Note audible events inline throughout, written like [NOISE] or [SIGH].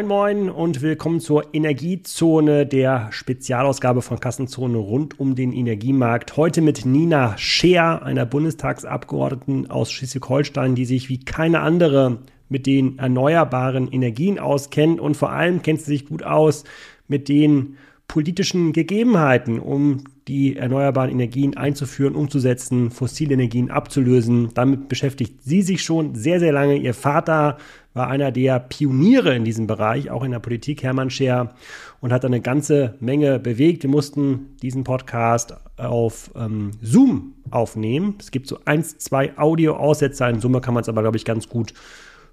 Moin Moin und willkommen zur Energiezone, der Spezialausgabe von Kassenzone rund um den Energiemarkt. Heute mit Nina Scheer, einer Bundestagsabgeordneten aus Schleswig-Holstein, die sich wie keine andere mit den erneuerbaren Energien auskennt und vor allem kennt sie sich gut aus mit den politischen Gegebenheiten, um die erneuerbaren Energien einzuführen, umzusetzen, fossile Energien abzulösen. Damit beschäftigt sie sich schon sehr, sehr lange. Ihr Vater war einer der Pioniere in diesem Bereich, auch in der Politik, Hermann Scher, und hat eine ganze Menge bewegt. Wir mussten diesen Podcast auf ähm, Zoom aufnehmen. Es gibt so eins, zwei Audio-Aussetzer. In Summe kann man es aber, glaube ich, ganz gut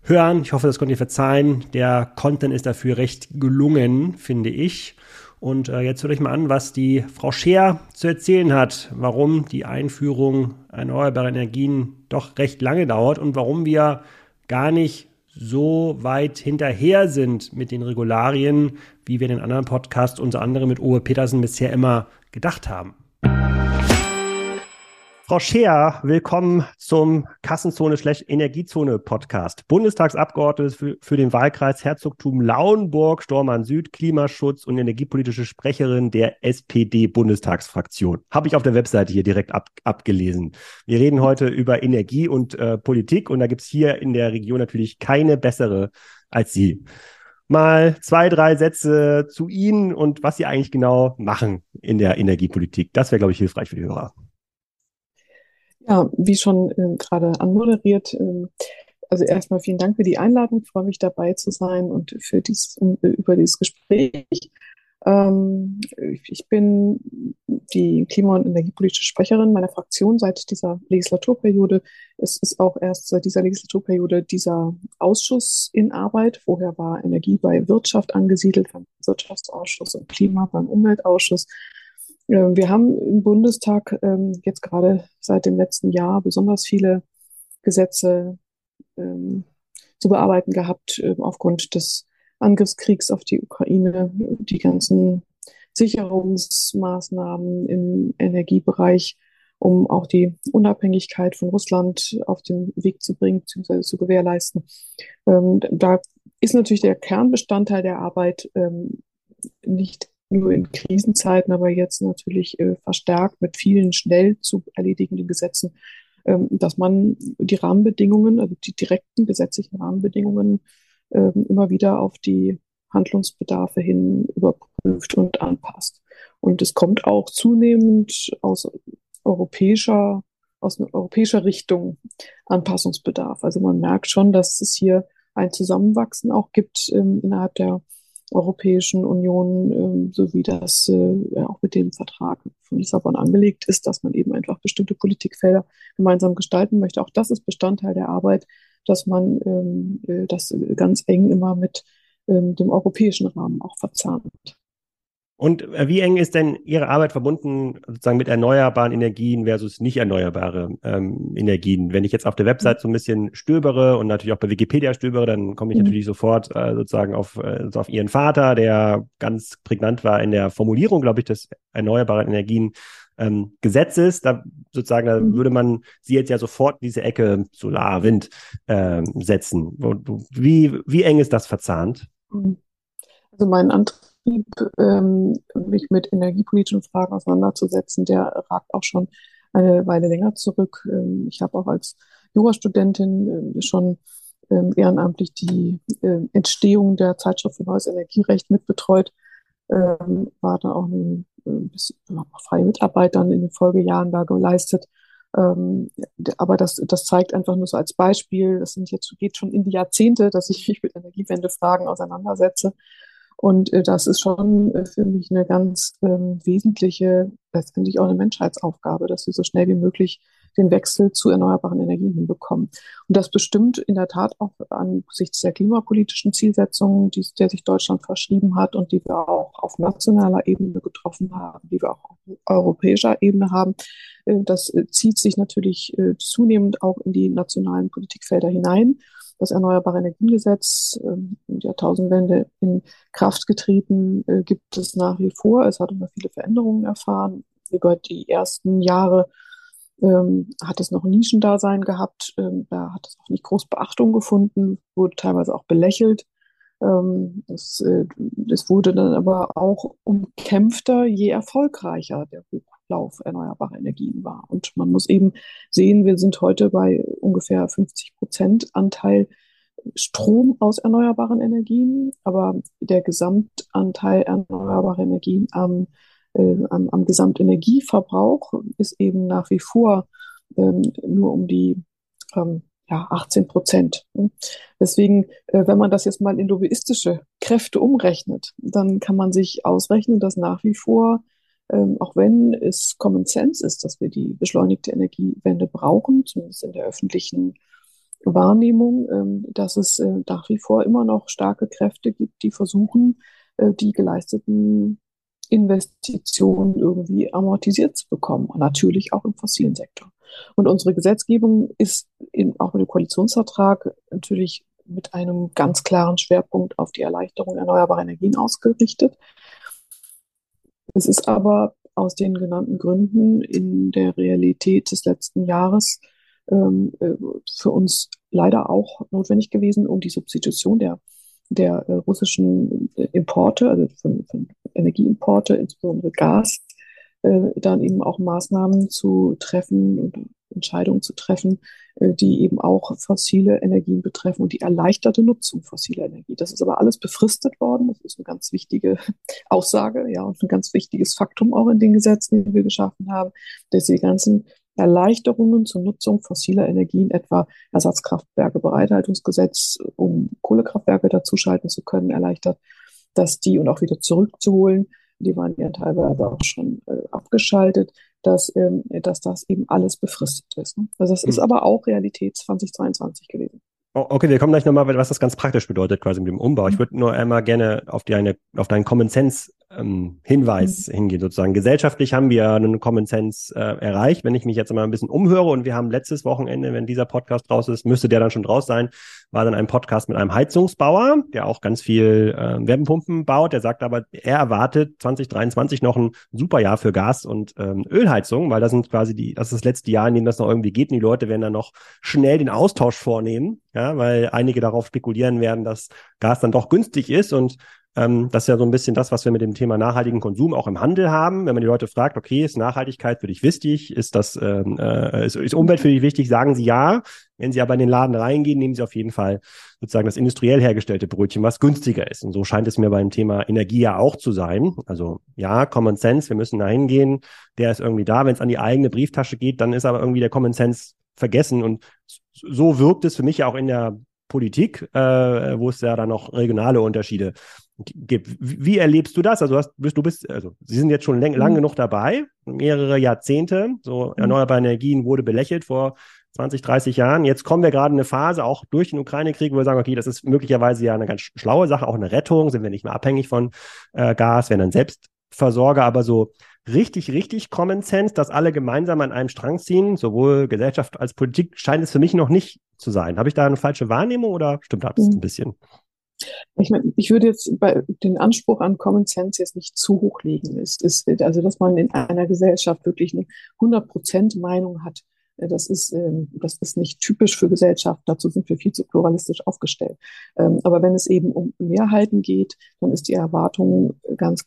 hören. Ich hoffe, das könnt ihr verzeihen. Der Content ist dafür recht gelungen, finde ich. Und äh, jetzt höre ich mal an, was die Frau Scheer zu erzählen hat, warum die Einführung erneuerbarer Energien doch recht lange dauert und warum wir gar nicht so weit hinterher sind mit den Regularien, wie wir in den anderen Podcasts, unter anderem mit Uwe Petersen, bisher immer gedacht haben. Frau Scheer, willkommen zum Kassenzone-Energiezone-Podcast. Bundestagsabgeordnete für, für, den Wahlkreis Herzogtum Lauenburg, Stormann Süd, Klimaschutz und energiepolitische Sprecherin der SPD-Bundestagsfraktion. Habe ich auf der Webseite hier direkt ab, abgelesen. Wir reden heute über Energie und äh, Politik und da gibt's hier in der Region natürlich keine bessere als Sie. Mal zwei, drei Sätze zu Ihnen und was Sie eigentlich genau machen in der Energiepolitik. Das wäre, glaube ich, hilfreich für die Hörer. Ja, wie schon äh, gerade anmoderiert, äh, also erstmal vielen Dank für die Einladung. Ich freue mich dabei zu sein und für dies, um, über dieses Gespräch. Ähm, ich bin die Klima- und energiepolitische Sprecherin meiner Fraktion seit dieser Legislaturperiode. Es ist auch erst seit dieser Legislaturperiode dieser Ausschuss in Arbeit. Vorher war Energie bei Wirtschaft angesiedelt, beim Wirtschaftsausschuss und Klima beim Umweltausschuss. Wir haben im Bundestag ähm, jetzt gerade seit dem letzten Jahr besonders viele Gesetze ähm, zu bearbeiten gehabt äh, aufgrund des Angriffskriegs auf die Ukraine, die ganzen Sicherungsmaßnahmen im Energiebereich, um auch die Unabhängigkeit von Russland auf den Weg zu bringen bzw. zu gewährleisten. Ähm, da ist natürlich der Kernbestandteil der Arbeit ähm, nicht nur in Krisenzeiten, aber jetzt natürlich äh, verstärkt mit vielen schnell zu erledigenden Gesetzen, ähm, dass man die Rahmenbedingungen, also die direkten gesetzlichen Rahmenbedingungen ähm, immer wieder auf die Handlungsbedarfe hin überprüft und anpasst. Und es kommt auch zunehmend aus europäischer, aus europäischer Richtung Anpassungsbedarf. Also man merkt schon, dass es hier ein Zusammenwachsen auch gibt ähm, innerhalb der Europäischen Union, äh, so wie das äh, auch mit dem Vertrag von Lissabon angelegt ist, dass man eben einfach bestimmte Politikfelder gemeinsam gestalten möchte. Auch das ist Bestandteil der Arbeit, dass man ähm, äh, das ganz eng immer mit ähm, dem europäischen Rahmen auch verzahnt. Und äh, wie eng ist denn Ihre Arbeit verbunden sozusagen mit erneuerbaren Energien versus nicht erneuerbare ähm, Energien? Wenn ich jetzt auf der Website so ein bisschen stöbere und natürlich auch bei Wikipedia stöbere, dann komme ich mhm. natürlich sofort äh, sozusagen auf, äh, auf Ihren Vater, der ganz prägnant war in der Formulierung, glaube ich, des erneuerbaren Energien ähm, Gesetzes. Da sozusagen, da mhm. würde man sie jetzt ja sofort in diese Ecke Solar, Wind äh, setzen. Wie, wie eng ist das verzahnt? Mhm. Also mein Antrag ähm, mich mit energiepolitischen Fragen auseinanderzusetzen, der ragt auch schon eine Weile länger zurück. Ähm, ich habe auch als Jurastudentin äh, schon ähm, ehrenamtlich die äh, Entstehung der Zeitschrift für neues Energierecht mitbetreut, ähm, war da auch ein äh, freie Mitarbeitern in den Folgejahren da geleistet. Ähm, aber das, das zeigt einfach nur so als Beispiel, das sind jetzt, geht schon in die Jahrzehnte, dass ich mich mit Energiewendefragen auseinandersetze. Und äh, das ist schon äh, für mich eine ganz ähm, wesentliche, letztendlich auch eine Menschheitsaufgabe, dass wir so schnell wie möglich den Wechsel zu erneuerbaren Energien hinbekommen. Und das bestimmt in der Tat auch angesichts der klimapolitischen Zielsetzungen, die, der sich Deutschland verschrieben hat und die wir auch auf nationaler Ebene getroffen haben, die wir auch auf europäischer Ebene haben. Äh, das äh, zieht sich natürlich äh, zunehmend auch in die nationalen Politikfelder hinein das Erneuerbare Energiengesetz, ähm, die Jahrtausendwende in Kraft getreten, äh, gibt es nach wie vor. Es hat immer viele Veränderungen erfahren. Über die ersten Jahre ähm, hat es noch ein Nischendasein gehabt. Ähm, da hat es auch nicht groß Beachtung gefunden, wurde teilweise auch belächelt. Ähm, es, äh, es wurde dann aber auch umkämpfter, je erfolgreicher der Hochlauf erneuerbarer Energien war. Und man muss eben sehen, wir sind heute bei ungefähr 50 Prozent Anteil Strom aus erneuerbaren Energien, aber der Gesamtanteil erneuerbarer Energien am, äh, am, am Gesamtenergieverbrauch ist eben nach wie vor ähm, nur um die ähm, ja, 18 Prozent. Deswegen, äh, wenn man das jetzt mal in lobbyistische Kräfte umrechnet, dann kann man sich ausrechnen, dass nach wie vor, ähm, auch wenn es Common Sense ist, dass wir die beschleunigte Energiewende brauchen, zumindest in der öffentlichen Wahrnehmung, ähm, dass es äh, nach wie vor immer noch starke Kräfte gibt, die versuchen, äh, die geleisteten Investitionen irgendwie amortisiert zu bekommen. natürlich auch im fossilen Sektor. Und unsere Gesetzgebung ist in, auch mit dem Koalitionsvertrag natürlich mit einem ganz klaren Schwerpunkt auf die Erleichterung erneuerbarer Energien ausgerichtet. Es ist aber aus den genannten Gründen in der Realität des letzten Jahres ähm, äh, für uns leider auch notwendig gewesen, um die Substitution der, der äh, russischen Importe, also von, von Energieimporte, insbesondere Gas, äh, dann eben auch Maßnahmen zu treffen und Entscheidungen zu treffen, äh, die eben auch fossile Energien betreffen und die erleichterte Nutzung fossiler Energie. Das ist aber alles befristet worden. Das ist eine ganz wichtige [LAUGHS] Aussage, ja, und ein ganz wichtiges Faktum auch in den Gesetzen, die wir geschaffen haben, dass die ganzen Erleichterungen zur Nutzung fossiler Energien, etwa Ersatzkraftwerke, Bereithaltungsgesetz, um Kohlekraftwerke dazuschalten zu können, erleichtert, dass die und auch wieder zurückzuholen, die waren ja teilweise auch schon äh, abgeschaltet, dass, ähm, dass das eben alles befristet ist. Ne? Also das mhm. ist aber auch Realität 2022 gewesen. Okay, wir kommen gleich nochmal, was das ganz praktisch bedeutet, quasi mit dem Umbau. Ich mhm. würde nur einmal gerne auf, die eine, auf deinen Common Sense ähm, Hinweis mhm. hingehen, sozusagen. Gesellschaftlich haben wir einen Common Sense äh, erreicht. Wenn ich mich jetzt mal ein bisschen umhöre und wir haben letztes Wochenende, wenn dieser Podcast raus ist, müsste der dann schon draus sein, war dann ein Podcast mit einem Heizungsbauer, der auch ganz viel äh, Wärmepumpen baut. Der sagt aber, er erwartet 2023 noch ein super Jahr für Gas- und ähm, Ölheizung, weil das sind quasi die, das ist das letzte Jahr, in dem das noch irgendwie geht und die Leute werden dann noch schnell den Austausch vornehmen, ja, weil einige darauf spekulieren werden, dass Gas dann doch günstig ist und ähm, das ist ja so ein bisschen das, was wir mit dem Thema nachhaltigen Konsum auch im Handel haben. Wenn man die Leute fragt, okay, ist Nachhaltigkeit für dich wichtig? Ist das, ähm, äh, ist, ist Umwelt für dich wichtig? Sagen sie ja. Wenn sie aber in den Laden reingehen, nehmen sie auf jeden Fall sozusagen das industriell hergestellte Brötchen, was günstiger ist. Und so scheint es mir beim Thema Energie ja auch zu sein. Also ja, Common Sense, wir müssen da hingehen. Der ist irgendwie da. Wenn es an die eigene Brieftasche geht, dann ist aber irgendwie der Common Sense vergessen. Und so wirkt es für mich ja auch in der Politik, äh, wo es ja dann noch regionale Unterschiede gibt. Wie erlebst du das? Also du, hast, du bist, also Sie sind jetzt schon lang, mhm. genug dabei, mehrere Jahrzehnte. So mhm. erneuerbare Energien wurde belächelt vor 20, 30 Jahren. Jetzt kommen wir gerade in eine Phase, auch durch den Ukraine-Krieg, wo wir sagen, okay, das ist möglicherweise ja eine ganz schlaue Sache, auch eine Rettung, sind wir nicht mehr abhängig von äh, Gas, werden dann Selbstversorger, aber so richtig, richtig Common Sense, dass alle gemeinsam an einem Strang ziehen, sowohl Gesellschaft als Politik, scheint es für mich noch nicht zu sein. Habe ich da eine falsche Wahrnehmung oder stimmt das mhm. ein bisschen? Ich, meine, ich würde jetzt bei den Anspruch an Common Sense jetzt nicht zu hoch legen. Es ist, also, dass man in einer Gesellschaft wirklich eine 100% Meinung hat, äh, das ist, ähm, das ist nicht typisch für Gesellschaft. Dazu sind wir viel zu pluralistisch aufgestellt. Ähm, aber wenn es eben um Mehrheiten geht, dann ist die Erwartung ganz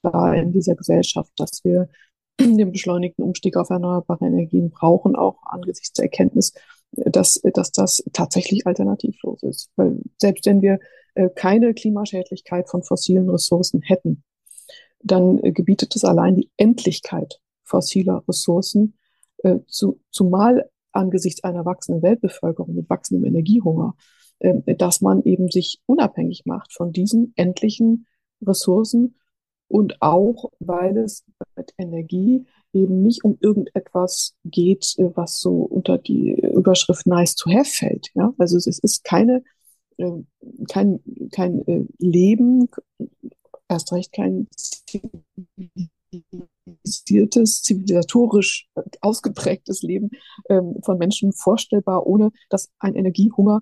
klar in dieser Gesellschaft, dass wir [CLEARS THROAT] den beschleunigten Umstieg auf erneuerbare Energien brauchen, auch angesichts der Erkenntnis, dass, dass das tatsächlich alternativlos ist. Weil selbst wenn wir äh, keine Klimaschädlichkeit von fossilen Ressourcen hätten, dann äh, gebietet es allein die Endlichkeit fossiler Ressourcen, äh, zu, zumal angesichts einer wachsenden Weltbevölkerung mit wachsendem Energiehunger, dass man eben sich unabhängig macht von diesen endlichen Ressourcen und auch, weil es mit Energie eben nicht um irgendetwas geht, was so unter die Überschrift nice to have fällt. Ja? Also es ist keine ähm, kein, kein äh, Leben, erst recht kein zivilisiertes, zivilisatorisch ausgeprägtes Leben ähm, von Menschen vorstellbar, ohne dass ein Energiehunger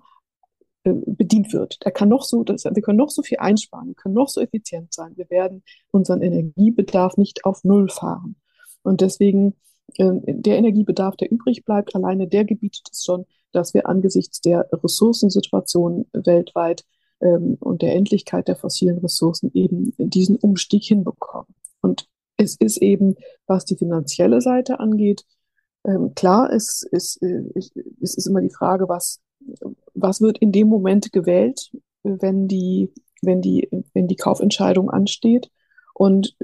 äh, bedient wird. Der kann noch so, das, wir können noch so viel einsparen, wir können noch so effizient sein. Wir werden unseren Energiebedarf nicht auf Null fahren. Und deswegen äh, der Energiebedarf, der übrig bleibt, alleine der gebietet es schon, dass wir angesichts der Ressourcensituation weltweit ähm, und der Endlichkeit der fossilen Ressourcen eben diesen Umstieg hinbekommen. Und es ist eben, was die finanzielle Seite angeht, ähm, klar, es, es, äh, es ist immer die Frage, was, was wird in dem Moment gewählt, wenn die, wenn die, wenn die Kaufentscheidung ansteht. Und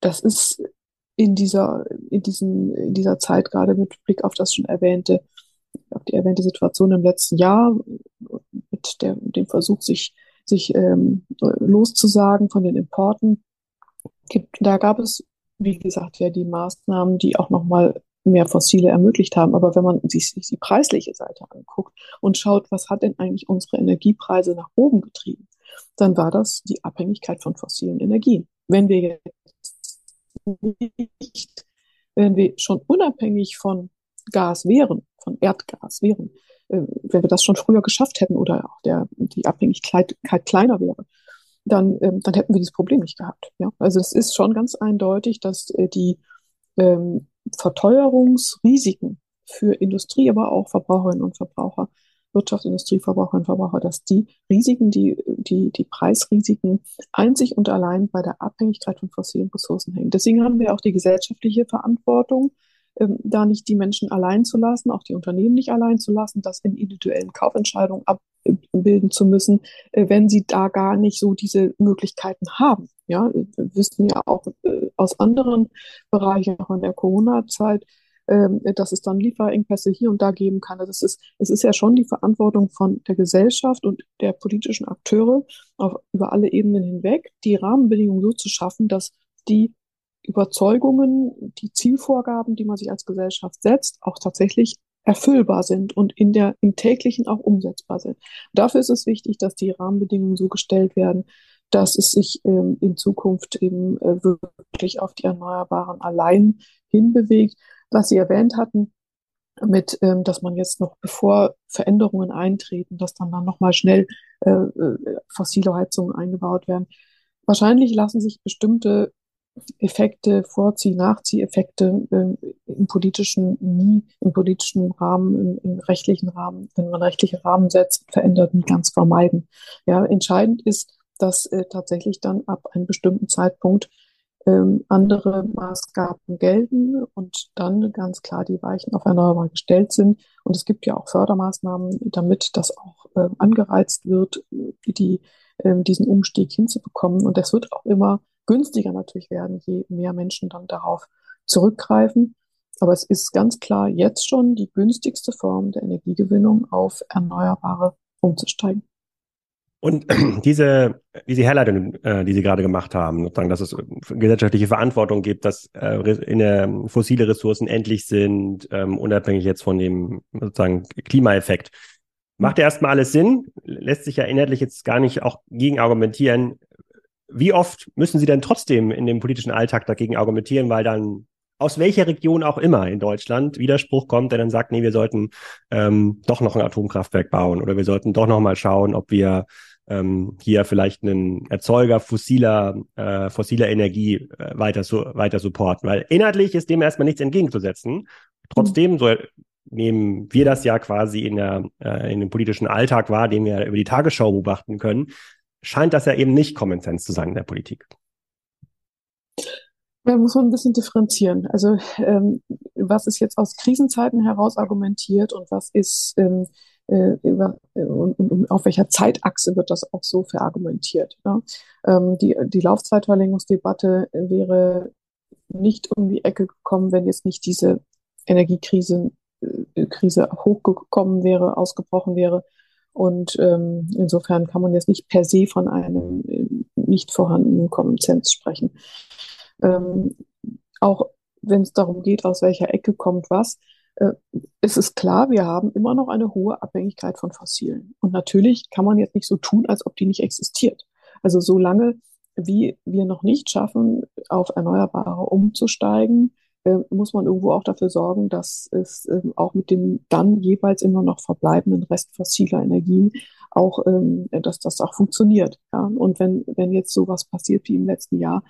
das ist in dieser, in diesen, in dieser Zeit, gerade mit Blick auf das schon erwähnte, auf die erwähnte Situation im letzten Jahr, mit der, dem Versuch, sich, sich ähm, loszusagen von den Importen, gibt, da gab es, wie gesagt, ja die Maßnahmen, die auch nochmal mehr Fossile ermöglicht haben. Aber wenn man sich, sich die preisliche Seite anguckt und schaut, was hat denn eigentlich unsere Energiepreise nach oben getrieben, dann war das die Abhängigkeit von fossilen Energien. Wenn wir jetzt nicht, wenn wir schon unabhängig von Gas wären, von Erdgas wären, äh, wenn wir das schon früher geschafft hätten oder auch der, die Abhängigkeit kleiner wäre, dann, ähm, dann hätten wir dieses Problem nicht gehabt. Ja? Also es ist schon ganz eindeutig, dass äh, die ähm, Verteuerungsrisiken für Industrie, aber auch Verbraucherinnen und Verbraucher, Wirtschaft, Industrie, Verbraucherinnen und Verbraucher, dass die Risiken, die, die, die Preisrisiken einzig und allein bei der Abhängigkeit von fossilen Ressourcen hängen. Deswegen haben wir auch die gesellschaftliche Verantwortung, ähm, da nicht die Menschen allein zu lassen, auch die Unternehmen nicht allein zu lassen, das in individuellen Kaufentscheidungen abbilden zu müssen, äh, wenn sie da gar nicht so diese Möglichkeiten haben. Ja, wir wissen ja auch äh, aus anderen Bereichen, auch in der Corona-Zeit, äh, dass es dann Lieferengpässe hier und da geben kann. Also es ist, es ist ja schon die Verantwortung von der Gesellschaft und der politischen Akteure auf, über alle Ebenen hinweg, die Rahmenbedingungen so zu schaffen, dass die Überzeugungen, die Zielvorgaben, die man sich als Gesellschaft setzt, auch tatsächlich erfüllbar sind und in der, im täglichen auch umsetzbar sind. Dafür ist es wichtig, dass die Rahmenbedingungen so gestellt werden, dass es sich ähm, in Zukunft eben äh, wirklich auf die Erneuerbaren allein hinbewegt. Was Sie erwähnt hatten, mit, ähm, dass man jetzt noch bevor Veränderungen eintreten, dass dann dann nochmal schnell äh, äh, fossile Heizungen eingebaut werden. Wahrscheinlich lassen sich bestimmte Effekte, Vorzieh-, Nachzieheffekte äh, im politischen nie, im politischen Rahmen, im, im, rechtlichen Rahmen, wenn man rechtliche Rahmen setzt, verändert, nie ganz vermeiden. Ja, entscheidend ist, dass äh, tatsächlich dann ab einem bestimmten Zeitpunkt ähm, andere Maßgaben gelten und dann ganz klar die Weichen auf erneuerbar gestellt sind. Und es gibt ja auch Fördermaßnahmen, damit das auch äh, angereizt wird, die, äh, diesen Umstieg hinzubekommen. Und das wird auch immer günstiger natürlich werden, je mehr Menschen dann darauf zurückgreifen. Aber es ist ganz klar jetzt schon die günstigste Form der Energiegewinnung auf Erneuerbare umzusteigen. Und [CLEARS THROAT] diese, diese Herleitung, äh, die Sie gerade gemacht haben, sozusagen, dass es gesellschaftliche Verantwortung gibt, dass äh, in, äh, fossile Ressourcen endlich sind, ähm, unabhängig jetzt von dem sozusagen Klimaeffekt. Macht ja erstmal alles Sinn, lässt sich ja inhaltlich jetzt gar nicht auch gegen argumentieren. Wie oft müssen Sie denn trotzdem in dem politischen Alltag dagegen argumentieren, weil dann aus welcher Region auch immer in Deutschland Widerspruch kommt, der dann sagt, nee, wir sollten ähm, doch noch ein Atomkraftwerk bauen oder wir sollten doch noch mal schauen, ob wir ähm, hier vielleicht einen Erzeuger fossiler, äh, fossiler Energie äh, weiter, so, weiter supporten. Weil inhaltlich ist dem erstmal nichts entgegenzusetzen. Trotzdem so nehmen wir das ja quasi in, der, äh, in dem politischen Alltag wahr, den wir über die Tagesschau beobachten können, scheint das ja eben nicht Common Sense zu sein in der Politik. Da muss man ein bisschen differenzieren. Also ähm, was ist jetzt aus Krisenzeiten heraus argumentiert und was ist ähm, äh, über, äh, und, und, auf welcher Zeitachse wird das auch so verargumentiert. Ja? Ähm, die, die Laufzeitverlängerungsdebatte wäre nicht um die Ecke gekommen, wenn jetzt nicht diese Energiekrise äh, Krise hochgekommen wäre, ausgebrochen wäre und ähm, insofern kann man jetzt nicht per se von einem äh, nicht vorhandenen Common Sense sprechen. Ähm, auch wenn es darum geht, aus welcher Ecke kommt was, äh, ist es klar, wir haben immer noch eine hohe Abhängigkeit von Fossilen. Und natürlich kann man jetzt nicht so tun, als ob die nicht existiert. Also solange wie wir noch nicht schaffen, auf Erneuerbare umzusteigen, äh, muss man irgendwo auch dafür sorgen, dass es äh, auch mit dem dann jeweils immer noch verbleibenden Rest fossiler Energien auch, ähm, dass das auch funktioniert. Ja? Und wenn, wenn jetzt sowas passiert wie im letzten Jahr,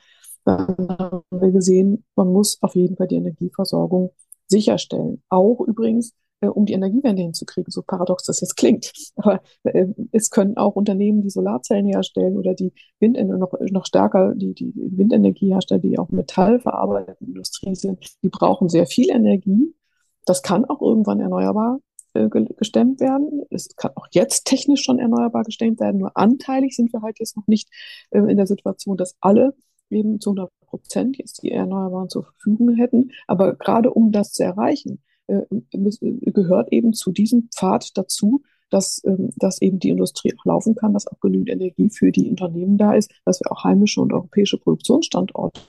dann haben wir gesehen, man muss auf jeden Fall die Energieversorgung sicherstellen. Auch übrigens äh, um die Energiewende hinzukriegen, so paradox das jetzt klingt. Aber äh, es können auch Unternehmen, die Solarzellen herstellen oder die Wind noch, noch stärker die, die Windenergie herstellen, die auch metallverarbeitende Industrie sind, die brauchen sehr viel Energie. Das kann auch irgendwann erneuerbar äh, gestemmt werden. Es kann auch jetzt technisch schon erneuerbar gestemmt werden. Nur anteilig sind wir halt jetzt noch nicht äh, in der Situation, dass alle eben zu 100 Prozent jetzt die Erneuerbaren zur Verfügung hätten. Aber gerade um das zu erreichen, äh, gehört eben zu diesem Pfad dazu, dass, ähm, dass eben die Industrie auch laufen kann, dass auch genügend Energie für die Unternehmen da ist, dass wir auch heimische und europäische Produktionsstandorte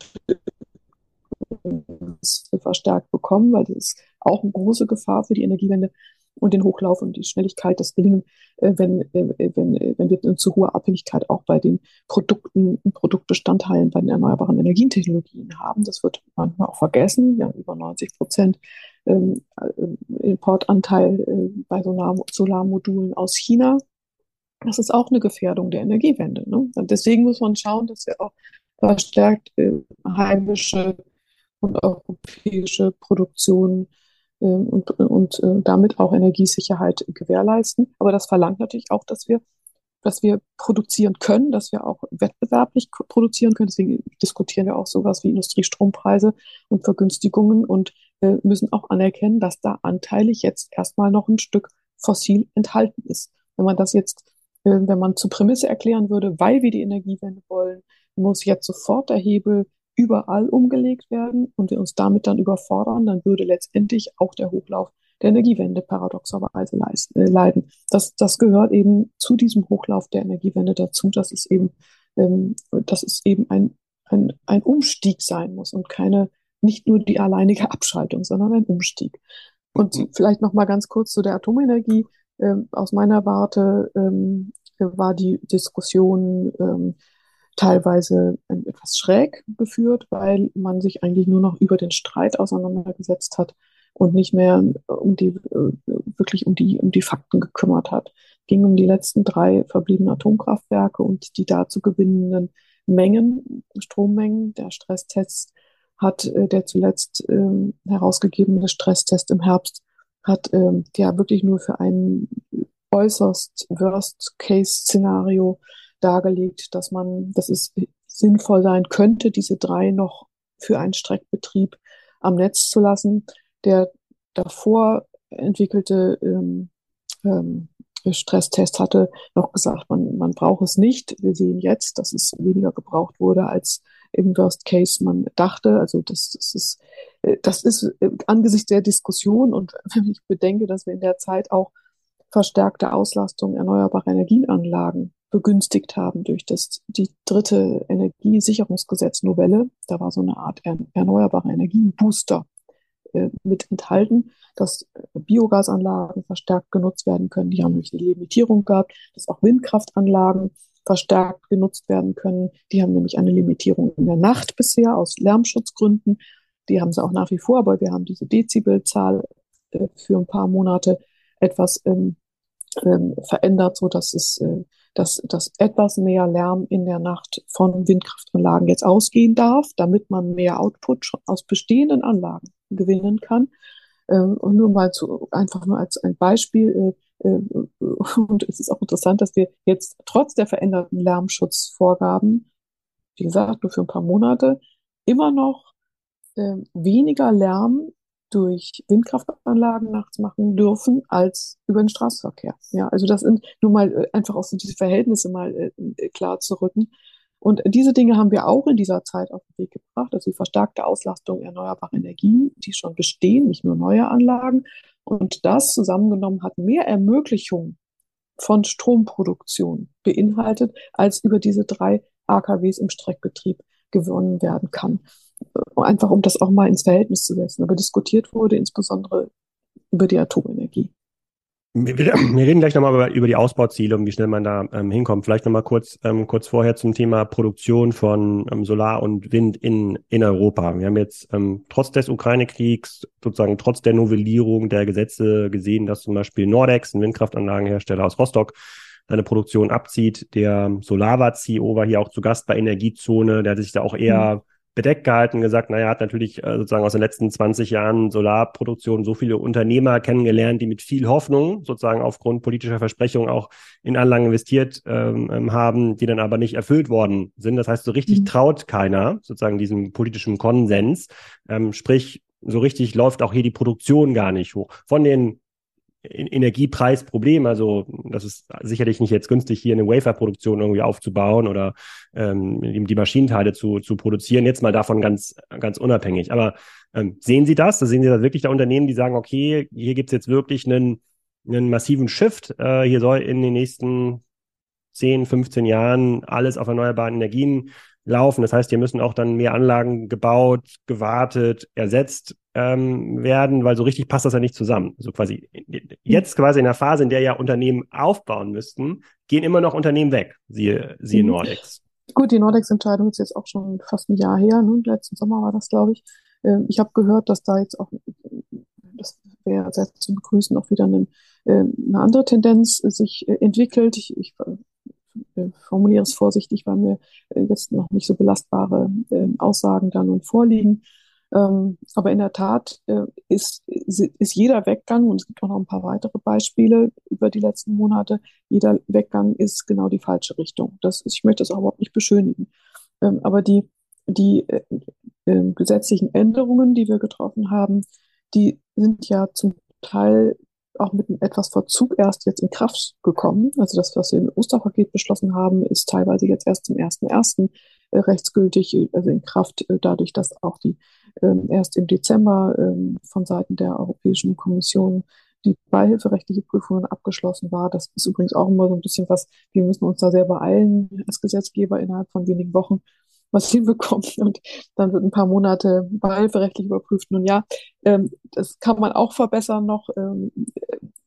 verstärkt bekommen, weil das ist auch eine große Gefahr für die Energiewende und den Hochlauf und die Schnelligkeit, das Gelingen, äh, wenn, äh, wenn, wenn wir eine zu hohe Abhängigkeit auch bei den Produkten Produktbestandteilen bei den erneuerbaren Energientechnologien haben. Das wird manchmal auch vergessen. Wir über 90 Prozent ähm, äh, Importanteil bei Solarmodulen aus China. Das ist auch eine Gefährdung der Energiewende. Ne? Und deswegen muss man schauen, dass wir auch verstärkt heimische und europäische Produktion ähm, und, und äh, damit auch Energiesicherheit gewährleisten. Aber das verlangt natürlich auch, dass wir, dass wir produzieren können, dass wir auch wettbewerblich produzieren können. Deswegen diskutieren wir auch sowas wie Industriestrompreise und Vergünstigungen und äh, müssen auch anerkennen, dass da anteilig jetzt erstmal noch ein Stück fossil enthalten ist. Wenn man das jetzt, äh, wenn man zur Prämisse erklären würde, weil wir die Energiewende wollen, muss jetzt sofort der Hebel überall umgelegt werden und wir uns damit dann überfordern, dann würde letztendlich auch der Hochlauf der Energiewende paradoxerweise äh, leiden. Das, das gehört eben zu diesem Hochlauf der Energiewende dazu, dass es eben, ähm, dass es eben ein, ein, ein Umstieg sein muss und keine, nicht nur die alleinige Abschaltung, sondern ein Umstieg. Und mhm. vielleicht noch mal ganz kurz zu der Atomenergie. Ähm, aus meiner Warte ähm, war die Diskussion ähm, teilweise etwas schräg geführt, weil man sich eigentlich nur noch über den Streit auseinandergesetzt hat und nicht mehr um die, äh, wirklich um die, um die Fakten gekümmert hat. Es ging um die letzten drei verbliebenen Atomkraftwerke und die dazu gewinnenden Mengen, Strommengen. Der Stresstest hat, äh, der zuletzt ähm, herausgegebene Stresstest im Herbst, hat ähm, ja wirklich nur für ein äußerst Worst-Case-Szenario dargelegt, dass man, dass es sinnvoll sein könnte, diese drei noch für einen Streckbetrieb am Netz zu lassen. Der davor entwickelte ähm, ähm, Stresstest hatte noch gesagt, man, man braucht es nicht. Wir sehen jetzt, dass es weniger gebraucht wurde, als im Worst Case man dachte. Also das, das ist, äh, das ist äh, angesichts der Diskussion und [LAUGHS] wenn ich bedenke, dass wir in der Zeit auch verstärkte Auslastung erneuerbarer Energienanlagen begünstigt haben durch das, die dritte Energiesicherungsgesetz-Novelle. Da war so eine Art erneuerbare Energienbooster äh, mit enthalten, dass Biogasanlagen verstärkt genutzt werden können. Die haben nämlich eine Limitierung gehabt, dass auch Windkraftanlagen verstärkt genutzt werden können. Die haben nämlich eine Limitierung in der Nacht bisher aus Lärmschutzgründen. Die haben sie auch nach wie vor, aber wir haben diese Dezibelzahl äh, für ein paar Monate etwas ähm, ähm, verändert, so dass es äh, dass, dass etwas mehr Lärm in der Nacht von Windkraftanlagen jetzt ausgehen darf, damit man mehr Output aus bestehenden Anlagen gewinnen kann. Ähm, und nur mal zu, einfach nur als ein Beispiel, äh, [LAUGHS] und es ist auch interessant, dass wir jetzt trotz der veränderten Lärmschutzvorgaben, wie gesagt, nur für ein paar Monate, immer noch äh, weniger Lärm durch Windkraftanlagen nachts machen dürfen als über den Straßenverkehr. Ja, also das sind nur mal äh, einfach auch so diese Verhältnisse mal äh, klar zu rücken. Und diese Dinge haben wir auch in dieser Zeit auf den Weg gebracht, also die verstärkte Auslastung erneuerbarer Energien, die schon bestehen, nicht nur neue Anlagen. Und das zusammengenommen hat mehr Ermöglichung von Stromproduktion beinhaltet, als über diese drei AKWs im Streckbetrieb gewonnen werden kann einfach um das auch mal ins Verhältnis zu setzen. Aber diskutiert wurde insbesondere über die Atomenergie. [CLEARS THROAT] Wir, reden gleich nochmal über, über die Ausbauziele und wie schnell man da ähm, hinkommt. Vielleicht nochmal kurz, ähm, kurz vorher zum Thema Produktion von ähm, Solar und Wind in, in Europa. Wir haben jetzt ähm, trotz des Ukraine-Kriegs, sozusagen trotz der Novellierung der Gesetze gesehen, dass zum Beispiel Nordex, ein Windkraftanlagenhersteller aus Rostock, seine Produktion abzieht. Der Solava-CEO war hier auch zu Gast bei Energiezone. Der hat sich da auch eher mhm bedeckt gehalten, gesagt, naja, hat natürlich äh, sozusagen aus den letzten 20 Jahren Solarproduktion so viele Unternehmer kennengelernt, die mit viel Hoffnung sozusagen aufgrund politischer Versprechungen auch in Anlagen investiert ähm, ähm haben, die dann aber nicht erfüllt worden sind. Das heißt, so richtig mhm. traut keiner sozusagen diesem politischen Konsens. Ähm, sprich, so richtig läuft auch hier die Produktion gar nicht hoch. Von den Energiepreisproblem. Also das ist sicherlich nicht jetzt günstig, hier eine Waferproduktion irgendwie aufzubauen oder ähm, die Maschinenteile zu, zu produzieren. Jetzt mal davon ganz, ganz unabhängig. Aber ähm, sehen Sie das? sehen Sie da wirklich da Unternehmen, die sagen, okay, hier gibt's jetzt wirklich einen, einen massiven Shift. Äh, hier soll in den nächsten 10, 15 Jahren alles auf erneuerbaren Energien laufen. Das heißt, hier müssen auch dann mehr Anlagen gebaut, gewartet, ersetzt ähm, werden, weil so richtig passt das ja nicht zusammen. So quasi jetzt quasi in der Phase, in der ja Unternehmen aufbauen müssten, gehen immer noch Unternehmen weg, siehe, siehe mhm. Nordex. Gut, die Nordex-Entscheidung ist jetzt auch schon fast ein Jahr her. Ne? Letzten Sommer war das, glaube ich. Ähm, ich habe gehört, dass da jetzt auch, das wäre sehr zu begrüßen, auch wieder eine, ähm, eine andere Tendenz sich äh, entwickelt. Ich, ich äh, formuliere es vorsichtig, weil mir äh, jetzt noch nicht so belastbare ähm, Aussagen da nun vorliegen. Ähm, aber in der Tat äh, ist, ist jeder Weggang, und es gibt auch noch ein paar weitere Beispiele über die letzten Monate, jeder Weggang ist genau die falsche Richtung. Das, ich möchte das auch überhaupt nicht beschönigen. Ähm, aber die, die äh, äh, gesetzlichen Änderungen, die wir getroffen haben, die sind ja zum Teil auch mit etwas Verzug erst jetzt in Kraft gekommen. Also das, was wir im Osterpaket beschlossen haben, ist teilweise jetzt erst zum 1.1. Äh, rechtsgültig, also in Kraft, äh, dadurch, dass auch die ähm, erst im Dezember ähm, von Seiten der Europäischen Kommission die beihilferechtliche Prüfungen abgeschlossen war. Das ist übrigens auch immer so ein bisschen was, wir müssen uns da sehr beeilen als Gesetzgeber innerhalb von wenigen Wochen was [LAUGHS] hinbekommen und dann wird ein paar Monate beihilferechtlich überprüft. Nun ja, ähm, das kann man auch verbessern noch, ähm,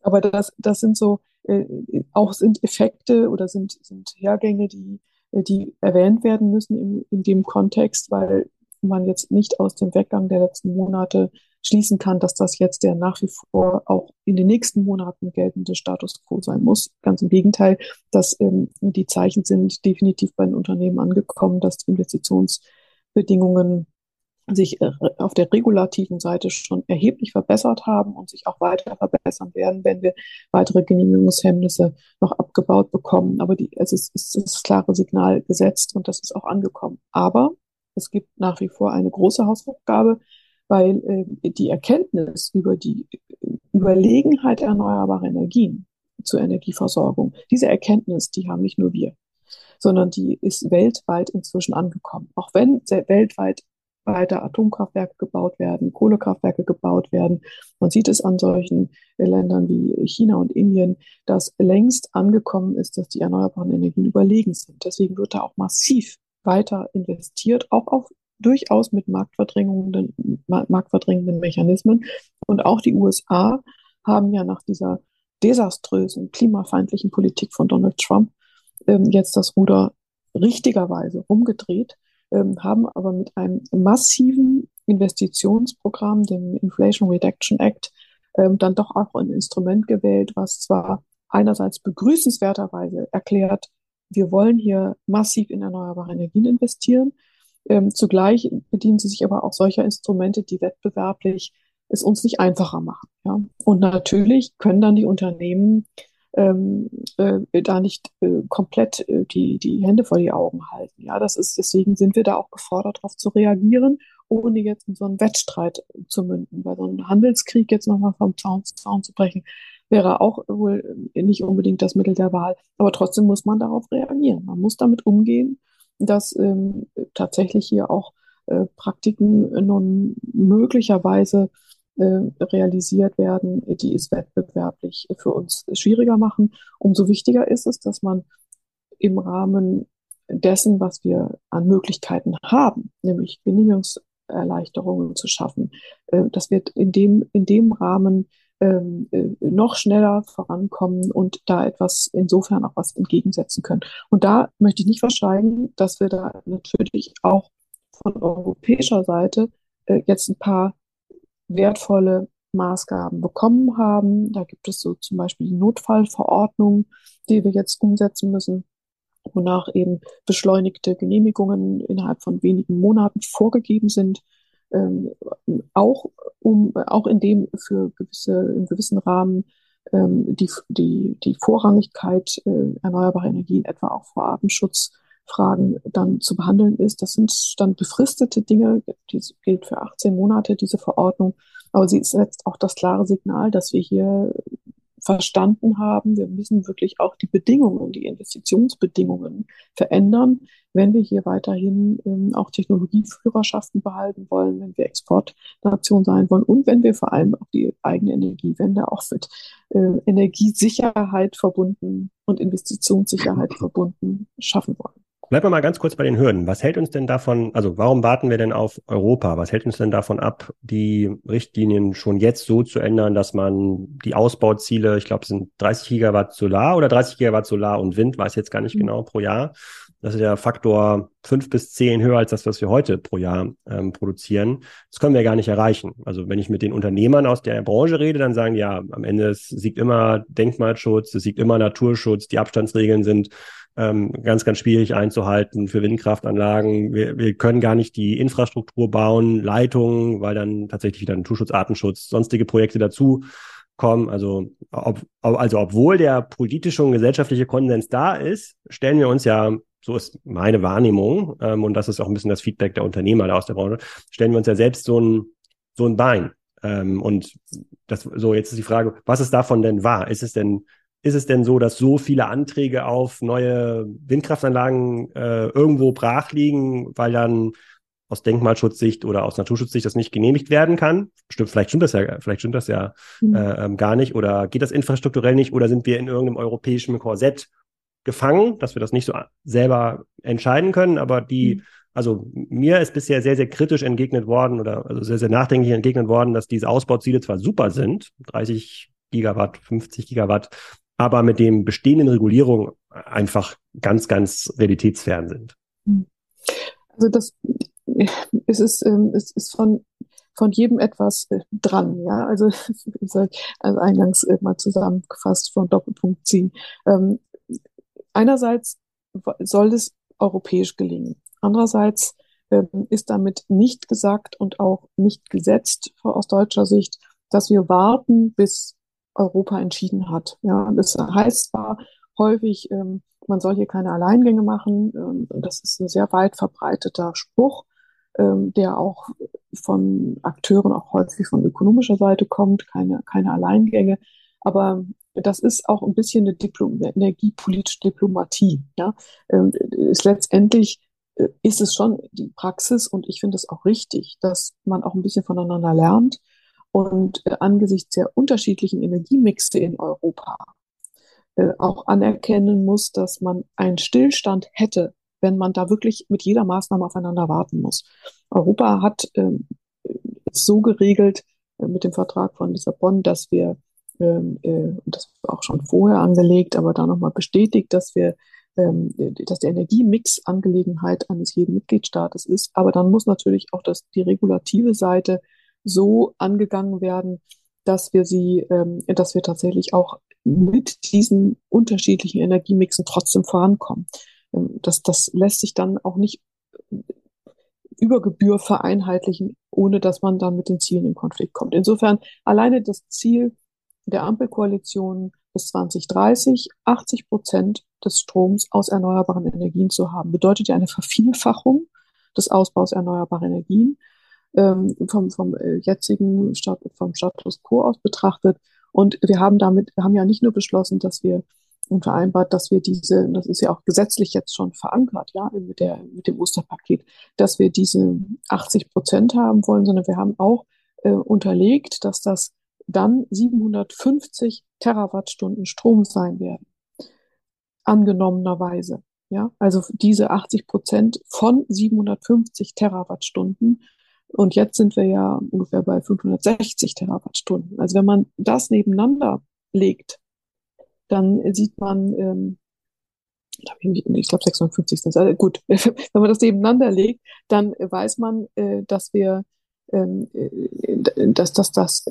aber das, das sind so, äh, auch sind Effekte oder sind, sind Hergänge, die, die erwähnt werden müssen in, in dem Kontext, weil man jetzt nicht aus dem Weggang der letzten Monate schließen kann, dass das jetzt der nach wie vor auch in den nächsten Monaten geltende Status quo sein muss. Ganz im Gegenteil, dass ähm, die Zeichen sind definitiv bei den Unternehmen angekommen, dass die Investitionsbedingungen sich äh, auf der regulativen Seite schon erheblich verbessert haben und sich auch weiter verbessern werden, wenn wir weitere Genehmigungshemmnisse noch abgebaut bekommen. Aber die, es ist, ist das klare Signal gesetzt und das ist auch angekommen. Aber es gibt nach wie vor eine große Hausaufgabe, weil äh, die Erkenntnis über die Überlegenheit erneuerbarer Energien zur Energieversorgung, diese Erkenntnis, die haben nicht nur wir, sondern die ist weltweit inzwischen angekommen. Auch wenn weltweit weiter Atomkraftwerke gebaut werden, Kohlekraftwerke gebaut werden. Man sieht es an solchen äh, Ländern wie China und Indien, dass längst angekommen ist, dass die erneuerbaren Energien überlegen sind. Deswegen wird da auch massiv weiter investiert, auch auf durchaus mit marktverdrängenden, marktverdrängenden Mechanismen. Und auch die USA haben ja nach dieser desaströsen, klimafeindlichen Politik von Donald Trump ähm, jetzt das Ruder richtigerweise umgedreht, ähm, haben aber mit einem massiven Investitionsprogramm, dem Inflation Reduction Act, ähm, dann doch auch ein Instrument gewählt, was zwar einerseits begrüßenswerterweise erklärt, wir wollen hier massiv in erneuerbare Energien investieren. Ähm, zugleich bedienen sie sich aber auch solcher Instrumente, die wettbewerblich es uns nicht einfacher machen. Ja? Und natürlich können dann die Unternehmen ähm, äh, da nicht äh, komplett äh, die, die Hände vor die Augen halten. Ja, das ist, deswegen sind wir da auch gefordert, darauf zu reagieren, ohne jetzt in so einen Wettstreit zu münden. Weil so ein Handelskrieg jetzt nochmal vom Zaun, Zaun zu brechen, wäre auch wohl nicht unbedingt das Mittel der Wahl. Aber trotzdem muss man darauf reagieren. Man muss damit umgehen, dass ähm, tatsächlich hier auch äh, Praktiken nun möglicherweise realisiert werden, die es wettbewerblich für uns schwieriger machen. Umso wichtiger ist es, dass man im Rahmen dessen, was wir an Möglichkeiten haben, nämlich Genehmigungserleichterungen zu schaffen, äh, dass wir in dem, in dem Rahmen ähm, äh, noch schneller vorankommen und da etwas insofern auch was entgegensetzen können. Und da möchte ich nicht verschweigen, dass wir da natürlich auch von europäischer Seite äh, jetzt ein paar wertvolle Maßgaben bekommen haben. Da gibt es so zum Beispiel die Notfallverordnung, die wir jetzt umsetzen müssen. wonach eben beschleunigte Genehmigungen innerhalb von wenigen Monaten vorgegeben sind, ähm, auch um auch in dem für gewisse im gewissen Rahmen ähm, die die die Vorrangigkeit äh, erneuerbarer Energien etwa auch vor Artenschutzfragen dann zu behandeln ist. Das sind dann befristete Dinge, die gilt für 18 Monate diese Verordnung, aber sie setzt auch das klare Signal, dass wir hier verstanden haben, wir müssen wirklich auch die Bedingungen, die Investitionsbedingungen verändern, wenn wir hier weiterhin ähm, auch Technologieführerschaften behalten wollen, wenn wir Exportnation sein wollen und wenn wir vor allem auch die eigene Energiewende auch mit äh, Energiesicherheit verbunden und Investitionssicherheit [CLEARS THROAT] verbunden schaffen wollen. Bleiben wir mal ganz kurz bei den Hürden. Was hält uns denn davon, also warum warten wir denn auf Europa? Was hält uns denn davon ab, die Richtlinien schon jetzt so zu ändern, dass man die Ausbauziele, ich glaube, es sind 30 Gigawatt Solar oder 30 Gigawatt Solar und Wind, weiß jetzt gar nicht mhm. genau pro Jahr. Das ist ja Faktor fünf bis zehn höher als das, was wir heute pro Jahr ähm, produzieren. Das können wir gar nicht erreichen. Also wenn ich mit den Unternehmern aus der Branche rede, dann sagen die ja, am Ende es siegt immer Denkmalschutz, es siegt immer Naturschutz, die Abstandsregeln sind ähm, ganz, ganz schwierig einzuhalten für Windkraftanlagen. Wir, wir können gar nicht die Infrastruktur bauen, Leitungen, weil dann tatsächlich wieder Naturschutz, Artenschutz, sonstige Projekte dazu kommen. Also, ob, also obwohl der politische und gesellschaftliche Konsens da ist, stellen wir uns ja, so ist meine Wahrnehmung, ähm, und das ist auch ein bisschen das Feedback der Unternehmer da aus der Branche, stellen wir uns ja selbst so ein, so ein Bein. Ähm, und das, so, jetzt ist die Frage, was ist davon denn wahr? Ist es denn ist es denn so, dass so viele Anträge auf neue Windkraftanlagen äh, irgendwo brach liegen, weil dann aus Denkmalschutzsicht oder aus Naturschutzsicht das nicht genehmigt werden kann? Stimmt, vielleicht stimmt das ja, vielleicht stimmt das ja mhm. äh, ähm, gar nicht oder geht das infrastrukturell nicht oder sind wir in irgendeinem europäischen Korsett gefangen, dass wir das nicht so selber entscheiden können, aber die mhm. Also mir ist bisher sehr, sehr kritisch entgegnet worden oder also sehr, sehr nachdenklich entgegnet worden, dass diese Ausbauziele zwar super sind, 30 Gigawatt, 50 Gigawatt, aber mit dem bestehenden Regulierung einfach ganz, ganz realitätsfern sind. Also das es ist, ähm, es ist von, von jedem etwas äh, dran, ja. Also, [LAUGHS] also eingangs äh, mal zusammengefasst von Doppelpunkt ziehen. Ähm, einerseits soll es europäisch gelingen. Andererseits ähm, ist damit nicht gesagt und auch nicht gesetzt aus deutscher Sicht, dass wir warten, bis Europa entschieden hat. Ja, das heißt zwar häufig, ähm, man soll hier keine Alleingänge machen. Ähm, das ist ein sehr weit verbreiteter Spruch, ähm, der auch von Akteuren auch häufig von ökonomischer Seite kommt, keine, keine Alleingänge. Aber das ist auch ein bisschen eine, Diplom eine energiepolitische Diplomatie. Ja, ähm, ist letztendlich äh, ist es schon die Praxis und ich finde es auch richtig, dass man auch ein bisschen voneinander lernt und äh, angesichts der unterschiedlichen Energiemixe in Europa äh, auch anerkennen muss, dass man einen Stillstand hätte, wenn man da wirklich mit jeder Maßnahme aufeinander warten muss. Europa hat ähm, es so geregelt äh, mit dem Vertrag von Lissabon, dass wir, ähm, äh, das auch schon vorher angelegt, aber da nochmal bestätigt, dass wir ähm, dass der Energiemix Angelegenheit eines jeden Mitgliedstaates ist. Aber dann muss natürlich auch das, die regulative Seite so angegangen werden, dass wir sie, ähm, dass wir tatsächlich auch mit diesen unterschiedlichen Energiemixen trotzdem vorankommen. Ähm, das, das lässt sich dann auch nicht über Gebühr vereinheitlichen, ohne dass man dann mit den Zielen in Konflikt kommt. Insofern alleine das Ziel der Ampelkoalition bis 2030 80 Prozent des Stroms aus erneuerbaren Energien zu haben, bedeutet ja eine Vervielfachung des Ausbaus erneuerbarer Energien ähm, vom, vom äh, jetzigen Stat vom Status quo aus betrachtet. Und wir haben damit, wir haben ja nicht nur beschlossen, dass wir und vereinbart, dass wir diese, das ist ja auch gesetzlich jetzt schon verankert, ja, mit der, mit dem Osterpaket, dass wir diese 80 Prozent haben wollen, sondern wir haben auch äh, unterlegt, dass das dann 750 Terawattstunden Strom sein werden. Angenommenerweise. Ja, also diese 80 Prozent von 750 Terawattstunden und jetzt sind wir ja ungefähr bei 560 Terawattstunden. Also wenn man das nebeneinander legt, dann sieht man, ähm, ich glaube 56 sind also gut, [LAUGHS] wenn man das nebeneinander legt, dann weiß man, äh, dass wir, ähm, äh, dass, dass das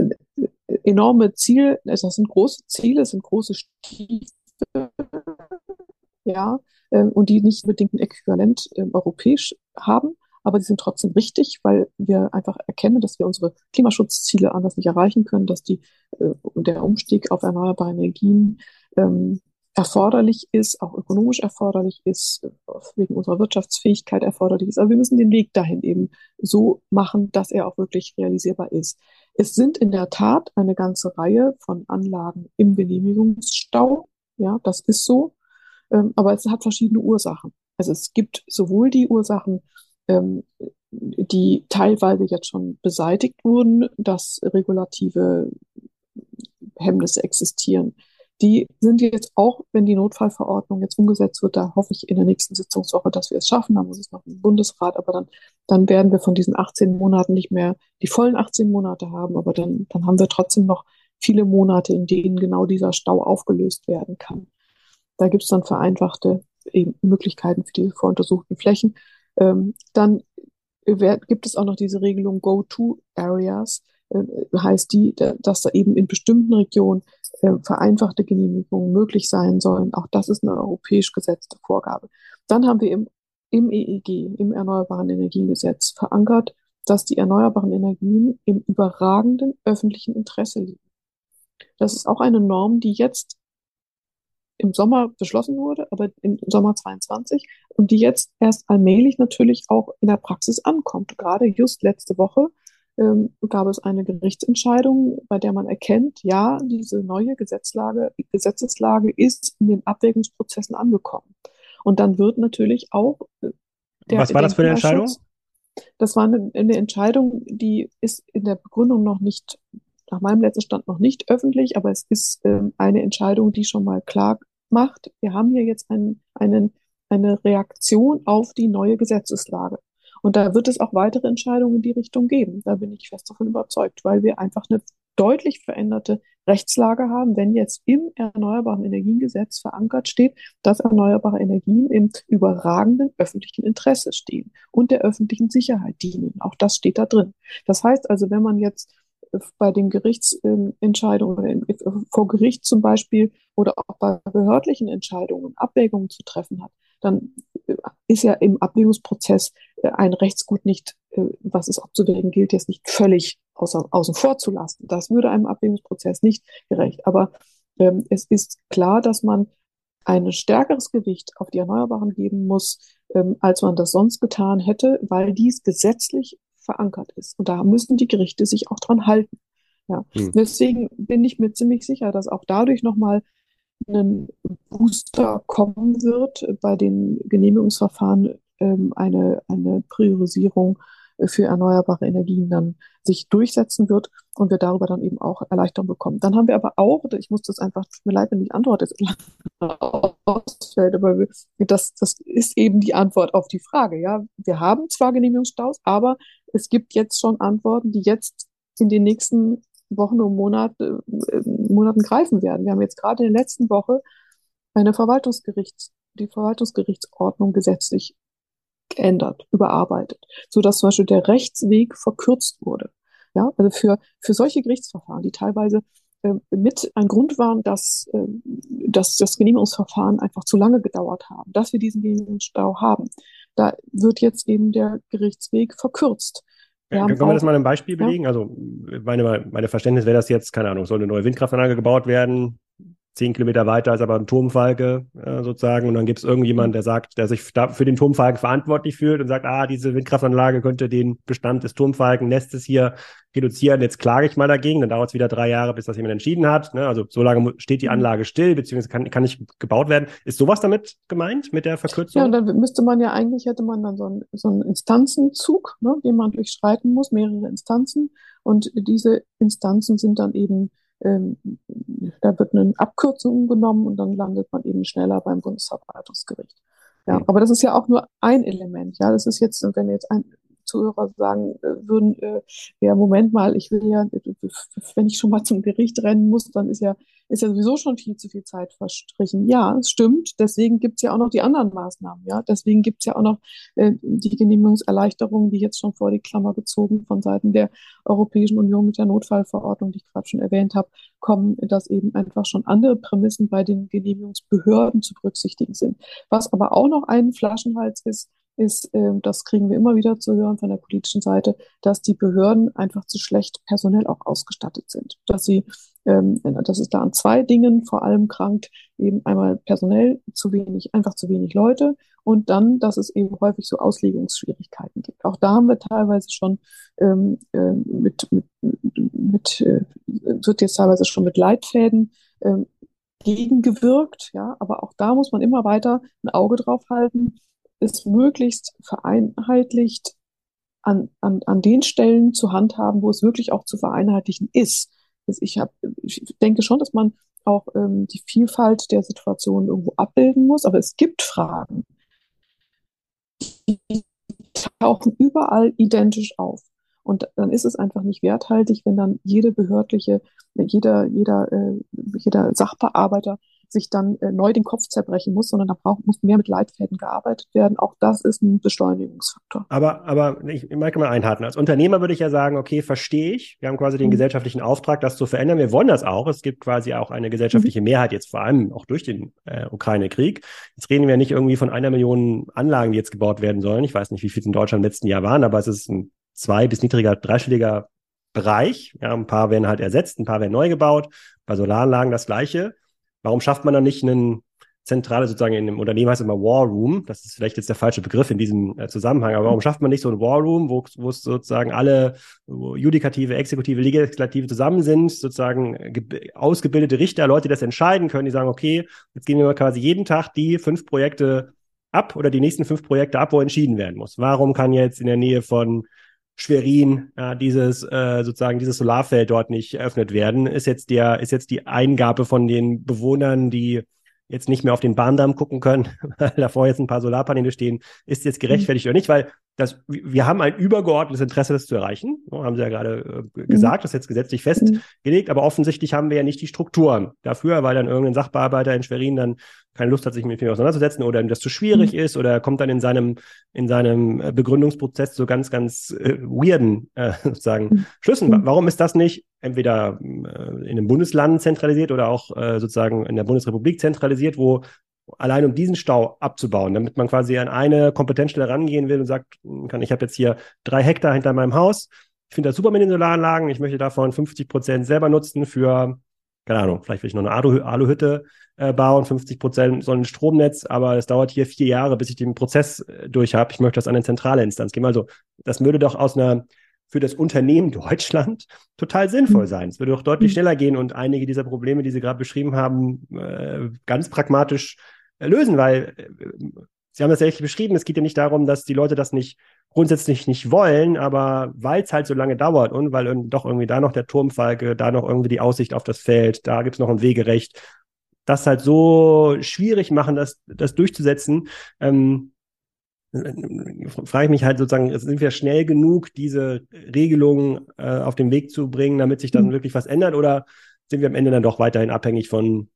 enorme Ziel, das sind große Ziele, das sind große Stiefel, ja, äh, und die nicht unbedingt ein Äquivalent äh, europäisch haben, aber die sind trotzdem richtig, weil wir einfach erkennen, dass wir unsere Klimaschutzziele anders nicht erreichen können, dass die, äh, der Umstieg auf erneuerbare Energien ähm, erforderlich ist, auch ökonomisch erforderlich ist, wegen unserer Wirtschaftsfähigkeit erforderlich ist. Aber wir müssen den Weg dahin eben so machen, dass er auch wirklich realisierbar ist. Es sind in der Tat eine ganze Reihe von Anlagen im Genehmigungsstau. Ja, das ist so. Ähm, aber es hat verschiedene Ursachen. Also es gibt sowohl die Ursachen, ähm, die teilweise jetzt schon beseitigt wurden, dass regulative Hemmnisse existieren die sind jetzt auch, wenn die Notfallverordnung jetzt umgesetzt wird, da hoffe ich in der nächsten Sitzungswoche, dass wir es schaffen. Da muss es noch im Bundesrat, aber dann, dann werden wir von diesen 18 Monaten nicht mehr die vollen 18 Monate haben, aber dann, dann haben wir trotzdem noch viele Monate, in denen genau dieser Stau aufgelöst werden kann. Da gibt es dann vereinfachte Möglichkeiten für diese voruntersuchten Flächen. Ähm, dann gibt es auch noch diese Regelung Go-To-Areas, äh, heißt die, dass da eben in bestimmten Regionen äh, vereinfachte Genehmigungen möglich sein sollen. Auch das ist eine europäisch gesetzte Vorgabe. Dann haben wir im, im EEG, im Erneuerbaren Energiengesetz, verankert, dass die erneuerbaren Energien im überragenden öffentlichen Interesse liegen. Das ist auch eine Norm, die jetzt im Sommer beschlossen wurde, aber im Sommer 22 und die jetzt erst allmählich natürlich auch in der Praxis ankommt. Gerade just letzte Woche ähm, gab es eine Gerichtsentscheidung, bei der man erkennt, ja, diese neue Gesetzlage, Gesetzeslage ist in den Abwägungsprozessen angekommen. Und dann wird natürlich auch äh, der Was war das für eine Entscheidung? Das war eine, eine Entscheidung, die ist in der Begründung noch nicht, nach meinem letzten Stand noch nicht öffentlich, aber es ist ähm, eine Entscheidung, die schon mal klar macht, wir haben hier jetzt einen, einen, eine Reaktion auf die neue Gesetzeslage. Und da wird es auch weitere Entscheidungen in die Richtung geben. Da bin ich fest davon überzeugt, weil wir einfach eine deutlich veränderte Rechtslage haben, wenn jetzt im Erneuerbaren Energiengesetz verankert steht, dass erneuerbare Energien im überragenden öffentlichen Interesse stehen und der öffentlichen Sicherheit dienen. Auch das steht da drin. Das heißt also, wenn man jetzt bei den Gerichtsentscheidungen vor Gericht zum Beispiel oder auch bei behördlichen Entscheidungen Abwägungen zu treffen hat, dann ist ja im Abwägungsprozess äh, ein Rechtsgut nicht, äh, was es abzuwägen gilt, jetzt nicht völlig außer, außen vor zu lassen. Das würde einem Abwägungsprozess nicht gerecht. Aber ähm, es ist klar, dass man ein stärkeres Gewicht auf die Erneuerbaren geben muss, ähm, als man das sonst getan hätte, weil dies gesetzlich verankert ist. Und da müssen die Gerichte sich auch dran halten. Ja. Hm. Deswegen bin ich mir ziemlich sicher, dass auch dadurch nochmal ein Booster kommen wird bei den Genehmigungsverfahren, ähm, eine, eine Priorisierung für erneuerbare Energien dann sich durchsetzen wird und wir darüber dann eben auch Erleichterung bekommen. Dann haben wir aber auch, ich muss das einfach, tut mir leid, wenn die Antwort jetzt [LAUGHS] ausfällt, aber das, das ist eben die Antwort auf die Frage. Ja, wir haben zwar Genehmigungsstaus, aber es gibt jetzt schon Antworten, die jetzt in den nächsten Wochen und Monate, äh, Monaten greifen werden. Wir haben jetzt gerade in der letzten Woche eine Verwaltungsgerichts, die Verwaltungsgerichtsordnung gesetzlich geändert, überarbeitet, so dass zum Beispiel der Rechtsweg verkürzt wurde. Ja, also für, für solche Gerichtsverfahren, die teilweise äh, mit ein Grund waren, dass, äh, dass das Genehmigungsverfahren einfach zu lange gedauert haben, dass wir diesen Genehmigungsstau haben. Da wird jetzt eben der Gerichtsweg verkürzt. Können wir das mal ein Beispiel belegen? Ja. Also meine, meine Verständnis wäre das jetzt, keine Ahnung, soll eine neue Windkraftanlage gebaut werden, zehn Kilometer weiter ist aber ein Turmfalke äh, sozusagen und dann gibt es irgendjemand, mhm. der sagt, der sich da für den Turmfalken verantwortlich fühlt und sagt, ah, diese Windkraftanlage könnte den Bestand des Turmfalkennestes hier reduzieren, jetzt klage ich mal dagegen, dann dauert es wieder drei Jahre, bis das jemand entschieden hat. Ne? Also so lange steht die mhm. Anlage still, beziehungsweise kann, kann nicht gebaut werden. Ist sowas damit gemeint, mit der Verkürzung? Ja, und dann müsste man ja eigentlich, hätte man dann so einen, so einen Instanzenzug, ne, den man durchschreiten muss, mehrere Instanzen. Und diese Instanzen sind dann eben ähm, da wird eine Abkürzung genommen und dann landet man eben schneller beim Bundesverwaltungsgericht. Ja, aber das ist ja auch nur ein Element. Ja, das ist jetzt, wenn jetzt ein, Zuhörer sagen äh, würden, äh, ja, Moment mal, ich will ja, wenn ich schon mal zum Gericht rennen muss, dann ist ja, ist ja sowieso schon viel zu viel Zeit verstrichen. Ja, es stimmt. Deswegen gibt es ja auch noch die anderen Maßnahmen. Ja, deswegen gibt es ja auch noch äh, die Genehmigungserleichterungen, die jetzt schon vor die Klammer gezogen von Seiten der Europäischen Union mit der Notfallverordnung, die ich gerade schon erwähnt habe, kommen, dass eben einfach schon andere Prämissen bei den Genehmigungsbehörden zu berücksichtigen sind. Was aber auch noch ein Flaschenhals ist, ist, äh, das kriegen wir immer wieder zu hören von der politischen Seite, dass die Behörden einfach zu schlecht personell auch ausgestattet sind. Dass sie, ähm, dass es da an zwei Dingen vor allem krankt, eben einmal personell zu wenig, einfach zu wenig Leute und dann, dass es eben häufig so Auslegungsschwierigkeiten gibt. Auch da haben wir teilweise schon ähm, äh, mit, mit, mit äh, wird jetzt teilweise schon mit Leitfäden ähm, gegengewirkt, ja, aber auch da muss man immer weiter ein Auge drauf halten, es möglichst vereinheitlicht an, an, an den Stellen zu handhaben, wo es wirklich auch zu vereinheitlichen ist. Also ich, hab, ich denke schon, dass man auch ähm, die Vielfalt der Situation irgendwo abbilden muss, aber es gibt Fragen, die tauchen überall identisch auf. Und dann ist es einfach nicht werthaltig, wenn dann jede behördliche, jeder, jeder, äh, jeder Sachbearbeiter sich dann äh, neu den Kopf zerbrechen muss, sondern da braucht, muss mehr mit Leitfäden gearbeitet werden. Auch das ist ein Beschleunigungsfaktor. Aber, aber ich, ich mag mal einhaken. Als Unternehmer würde ich ja sagen, okay, verstehe ich. Wir haben quasi den mhm. gesellschaftlichen Auftrag, das zu verändern. Wir wollen das auch. Es gibt quasi auch eine gesellschaftliche mhm. Mehrheit jetzt vor allem auch durch den äh, Ukraine-Krieg. Jetzt reden wir nicht irgendwie von einer Million Anlagen, die jetzt gebaut werden sollen. Ich weiß nicht, wie viel es in Deutschland im letzten Jahr waren, aber es ist ein zwei- bis niedriger, dreistelliger Bereich. Ja, ein paar werden halt ersetzt, ein paar werden neu gebaut. Bei Solaranlagen das Gleiche. Warum schafft man dann nicht einen zentrale sozusagen in einem Unternehmen heißt es immer War Room, das ist vielleicht jetzt der falsche Begriff in diesem äh, Zusammenhang, aber warum schafft man nicht so ein War Room, wo, wo es sozusagen alle Judikative, Exekutive, Legislative zusammen sind, sozusagen ausgebildete Richter, Leute, die das entscheiden können, die sagen, okay, jetzt gehen wir mal quasi jeden Tag die fünf Projekte ab oder die nächsten fünf Projekte ab, wo entschieden werden muss. Warum kann jetzt in der Nähe von Schwerin, ja, dieses äh, sozusagen dieses Solarfeld dort nicht eröffnet werden, ist jetzt der ist jetzt die Eingabe von den Bewohnern, die jetzt nicht mehr auf den Bahndamm gucken können, [LAUGHS] weil davor jetzt ein paar Solarpaneele stehen, ist jetzt gerechtfertigt mhm. oder nicht, weil das, wir haben ein übergeordnetes Interesse, das zu erreichen. Haben Sie ja gerade äh, gesagt, mhm. das ist jetzt gesetzlich festgelegt, aber offensichtlich haben wir ja nicht die Strukturen dafür, weil dann irgendein Sachbearbeiter in Schwerin dann keine Lust hat, sich mit mir auseinanderzusetzen oder ihm das zu schwierig mhm. ist oder kommt dann in seinem, in seinem äh, Begründungsprozess zu ganz, ganz äh, weirden äh, [LAUGHS] sozusagen mhm. Schlüssen. Mhm. Warum ist das nicht entweder äh, in einem Bundesland zentralisiert oder auch äh, sozusagen in der Bundesrepublik zentralisiert, wo allein um diesen Stau abzubauen, damit man quasi an eine Kompetenzstelle rangehen will und sagt, kann, ich habe jetzt hier drei Hektar hinter meinem Haus, ich finde das super mit den Solaranlagen, ich möchte davon 50 Prozent selber nutzen für, keine Ahnung, vielleicht will ich noch eine Alu Aluhütte äh, bauen, 50 Prozent soll ein Stromnetz, aber es dauert hier vier Jahre, bis ich den Prozess äh, durch habe. Ich möchte das an eine zentrale Instanz geben. Also das würde doch aus einer für das Unternehmen Deutschland [LAUGHS] total sinnvoll mhm. sein. Es würde doch deutlich mhm. schneller gehen und einige dieser Probleme, die Sie gerade beschrieben haben, äh, ganz pragmatisch äh, lösen, weil äh, Sie haben das ja richtig beschrieben, es geht ja nicht darum, dass die Leute das nicht grundsätzlich nicht wollen, aber weil es halt so lange dauert und weil doch irgendwie da noch der Turmfalke, da noch irgendwie die Aussicht auf das Feld, da gibt es noch ein Wegerecht, das halt so schwierig machen, das, das durchzusetzen. Ähm, frage ich mich halt sozusagen, sind wir schnell genug, diese Regelungen äh, auf den Weg zu bringen, damit sich dann mhm. wirklich was ändert oder sind wir am Ende dann doch weiterhin abhängig von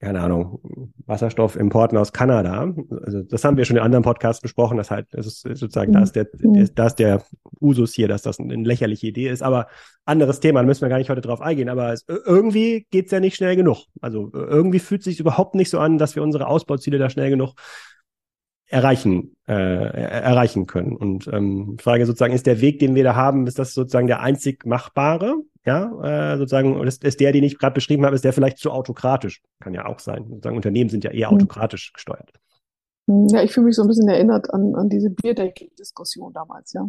keine Ahnung, Wasserstoffimporten aus Kanada. Also das haben wir schon in anderen Podcasts besprochen, dass halt, das ist sozusagen, da ist der, der, da ist der Usus hier, dass das eine lächerliche Idee ist, aber anderes Thema, da müssen wir gar nicht heute drauf eingehen, aber es, irgendwie geht's ja nicht schnell genug. Also irgendwie fühlt es sich überhaupt nicht so an, dass wir unsere Ausbauziele da schnell genug erreichen, äh, erreichen können. Und ähm, Frage sozusagen, ist der Weg, den wir da haben, ist das sozusagen der einzig machbare? Ja, äh, sozusagen, ist, ist der, den ich gerade beschrieben habe, ist der vielleicht zu autokratisch? Kann ja auch sein. Sozusagen Unternehmen sind ja eher hm. autokratisch gesteuert. Hm, ja, ich fühle mich so ein bisschen erinnert an, an diese Bierdeckel-Diskussion damals, ja.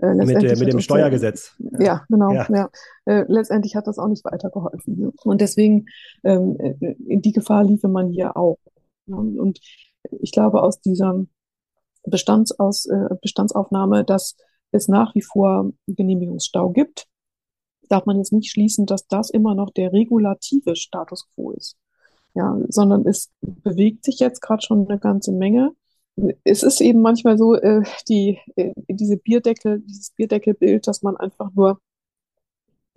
Äh, mit, der, mit dem Steuergesetz. Ja, ja genau. Ja. ja. Äh, letztendlich hat das auch nicht weitergeholfen. Und deswegen, ähm, äh, in die Gefahr liefe man hier auch. Und ich glaube, aus dieser Bestandsaus, äh, Bestandsaufnahme, dass es nach wie vor Genehmigungsstau gibt, darf man jetzt nicht schließen, dass das immer noch der regulative Status quo ist. Ja, sondern es bewegt sich jetzt gerade schon eine ganze Menge. es ist eben manchmal so, äh, die, äh, diese Bierdeckel, dieses Bierdeckelbild, dass man einfach nur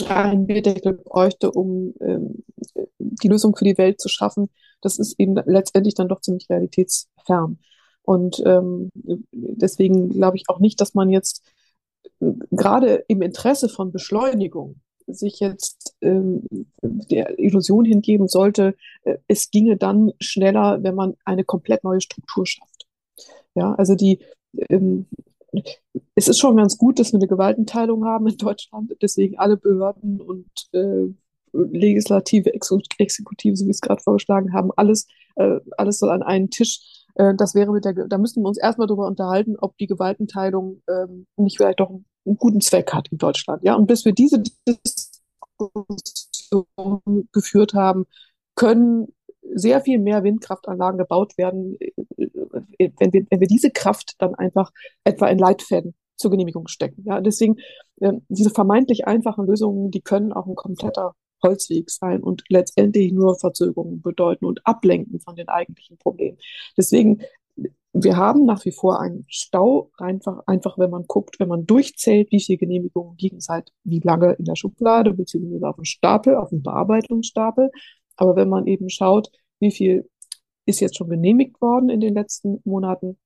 einen Bierdeckel bräuchte, um ähm, die Lösung für die Welt zu schaffen, das ist eben letztendlich dann doch ziemlich realitätsfern. Und ähm, deswegen glaube ich auch nicht, dass man jetzt äh, gerade im Interesse von Beschleunigung sich jetzt ähm, der Illusion hingeben sollte, äh, es ginge dann schneller, wenn man eine komplett neue Struktur schafft. Ja, also die, ähm, es ist schon ganz gut, dass wir eine Gewaltenteilung haben in Deutschland, deswegen alle Behörden und äh, Legislative, Ex Exekutive, so wie es gerade vorgeschlagen haben, alles, äh, alles soll an einen Tisch. Äh, das wäre mit der, da müssten wir uns erstmal darüber unterhalten, ob die Gewaltenteilung ähm, nicht vielleicht doch einen, einen guten Zweck hat in Deutschland. Ja, und bis wir diese Diskussion geführt haben, können sehr viel mehr Windkraftanlagen gebaut werden, äh, wenn wir, wenn wir diese Kraft dann einfach etwa in Leitfäden zur Genehmigung stecken. Ja, deswegen äh, diese vermeintlich einfachen Lösungen, die können auch ein kompletter Holzweg sein und letztendlich nur Verzögerungen bedeuten und ablenken von den eigentlichen Problemen. Deswegen wir haben nach wie vor einen Stau, einfach, einfach wenn man guckt, wenn man durchzählt, wie viele Genehmigungen liegen seit wie lange in der Schublade, beziehungsweise auf dem Stapel, auf dem Bearbeitungsstapel. Aber wenn man eben schaut, wie viel ist jetzt schon genehmigt worden in den letzten Monaten,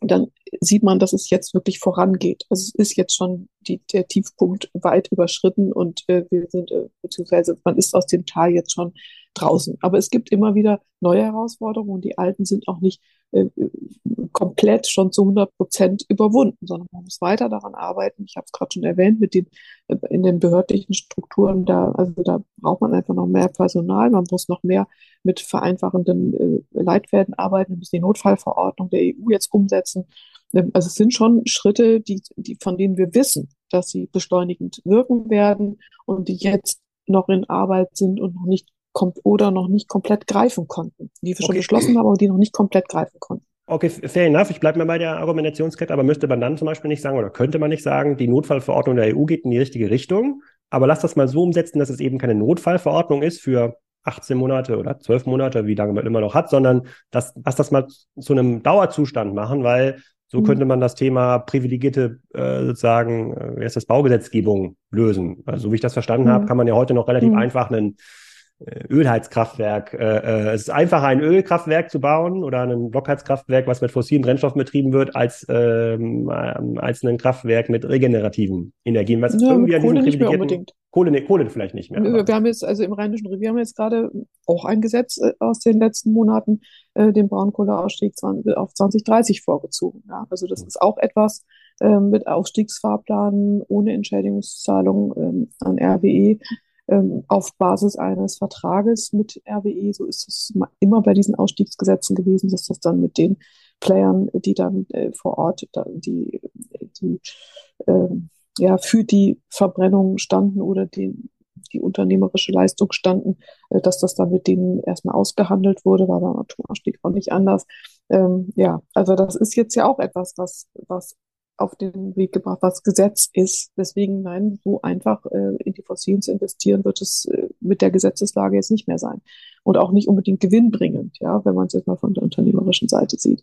dann sieht man, dass es jetzt wirklich vorangeht. Also es ist jetzt schon die, der Tiefpunkt weit überschritten und äh, wir sind, äh, beziehungsweise man ist aus dem Tal jetzt schon draußen. Aber es gibt immer wieder neue Herausforderungen und die alten sind auch nicht äh, komplett schon zu 100 Prozent überwunden, sondern man muss weiter daran arbeiten. Ich habe es gerade schon erwähnt, mit den, äh, in den behördlichen Strukturen, da, also da braucht man einfach noch mehr Personal, man muss noch mehr mit vereinfachenden äh, Leitfäden arbeiten, wir müssen die Notfallverordnung der EU jetzt umsetzen. Ähm, also es sind schon Schritte, die, die, von denen wir wissen, dass sie beschleunigend wirken werden und die jetzt noch in Arbeit sind und noch nicht oder noch nicht komplett greifen konnten, die wir schon beschlossen haben, aber die noch nicht komplett greifen konnten. Okay, fair enough. Ich bleibe mal bei der Argumentationskette, aber müsste man dann zum Beispiel nicht sagen oder könnte man nicht sagen, die Notfallverordnung der EU geht in die richtige Richtung, aber lass das mal so umsetzen, dass es eben keine Notfallverordnung ist für 18 Monate oder 12 Monate, wie lange man immer noch hat, sondern dass, lass das mal zu einem Dauerzustand machen, weil so mhm. könnte man das Thema privilegierte äh, sozusagen, äh, wie heißt das, Baugesetzgebung lösen. Also so wie ich das verstanden mhm. habe, kann man ja heute noch relativ mhm. einfach einen Ölheizkraftwerk. Äh, äh, es ist einfacher, ein Ölkraftwerk zu bauen oder ein Blockheizkraftwerk, was mit fossilen Brennstoffen betrieben wird, als, ähm, als ein Kraftwerk mit regenerativen Energien. Was ja, irgendwie an Kohle nicht mehr unbedingt. Kohle, nee, Kohle vielleicht nicht mehr. Wir haben jetzt, also im Rheinischen Revier haben wir jetzt gerade auch ein Gesetz äh, aus den letzten Monaten, äh, den Braunkohleausstieg auf 2030 vorgezogen. Ja? Also das mhm. ist auch etwas äh, mit Ausstiegsfahrplanen ohne Entschädigungszahlung ähm, an RWE ähm, auf Basis eines Vertrages mit RWE. So ist es immer bei diesen Ausstiegsgesetzen gewesen, dass das dann mit den Playern, die dann äh, vor Ort die, die äh, ja, für die Verbrennung standen oder die, die unternehmerische Leistung standen, äh, dass das dann mit denen erstmal ausgehandelt wurde, war beim Atomausstieg auch nicht anders. Ähm, ja, also das ist jetzt ja auch etwas, was, was auf den Weg gebracht, was Gesetz ist. Deswegen, nein, so einfach äh, in die Fossilen zu investieren, wird es äh, mit der Gesetzeslage jetzt nicht mehr sein. Und auch nicht unbedingt gewinnbringend, ja, wenn man es jetzt mal von der unternehmerischen Seite sieht.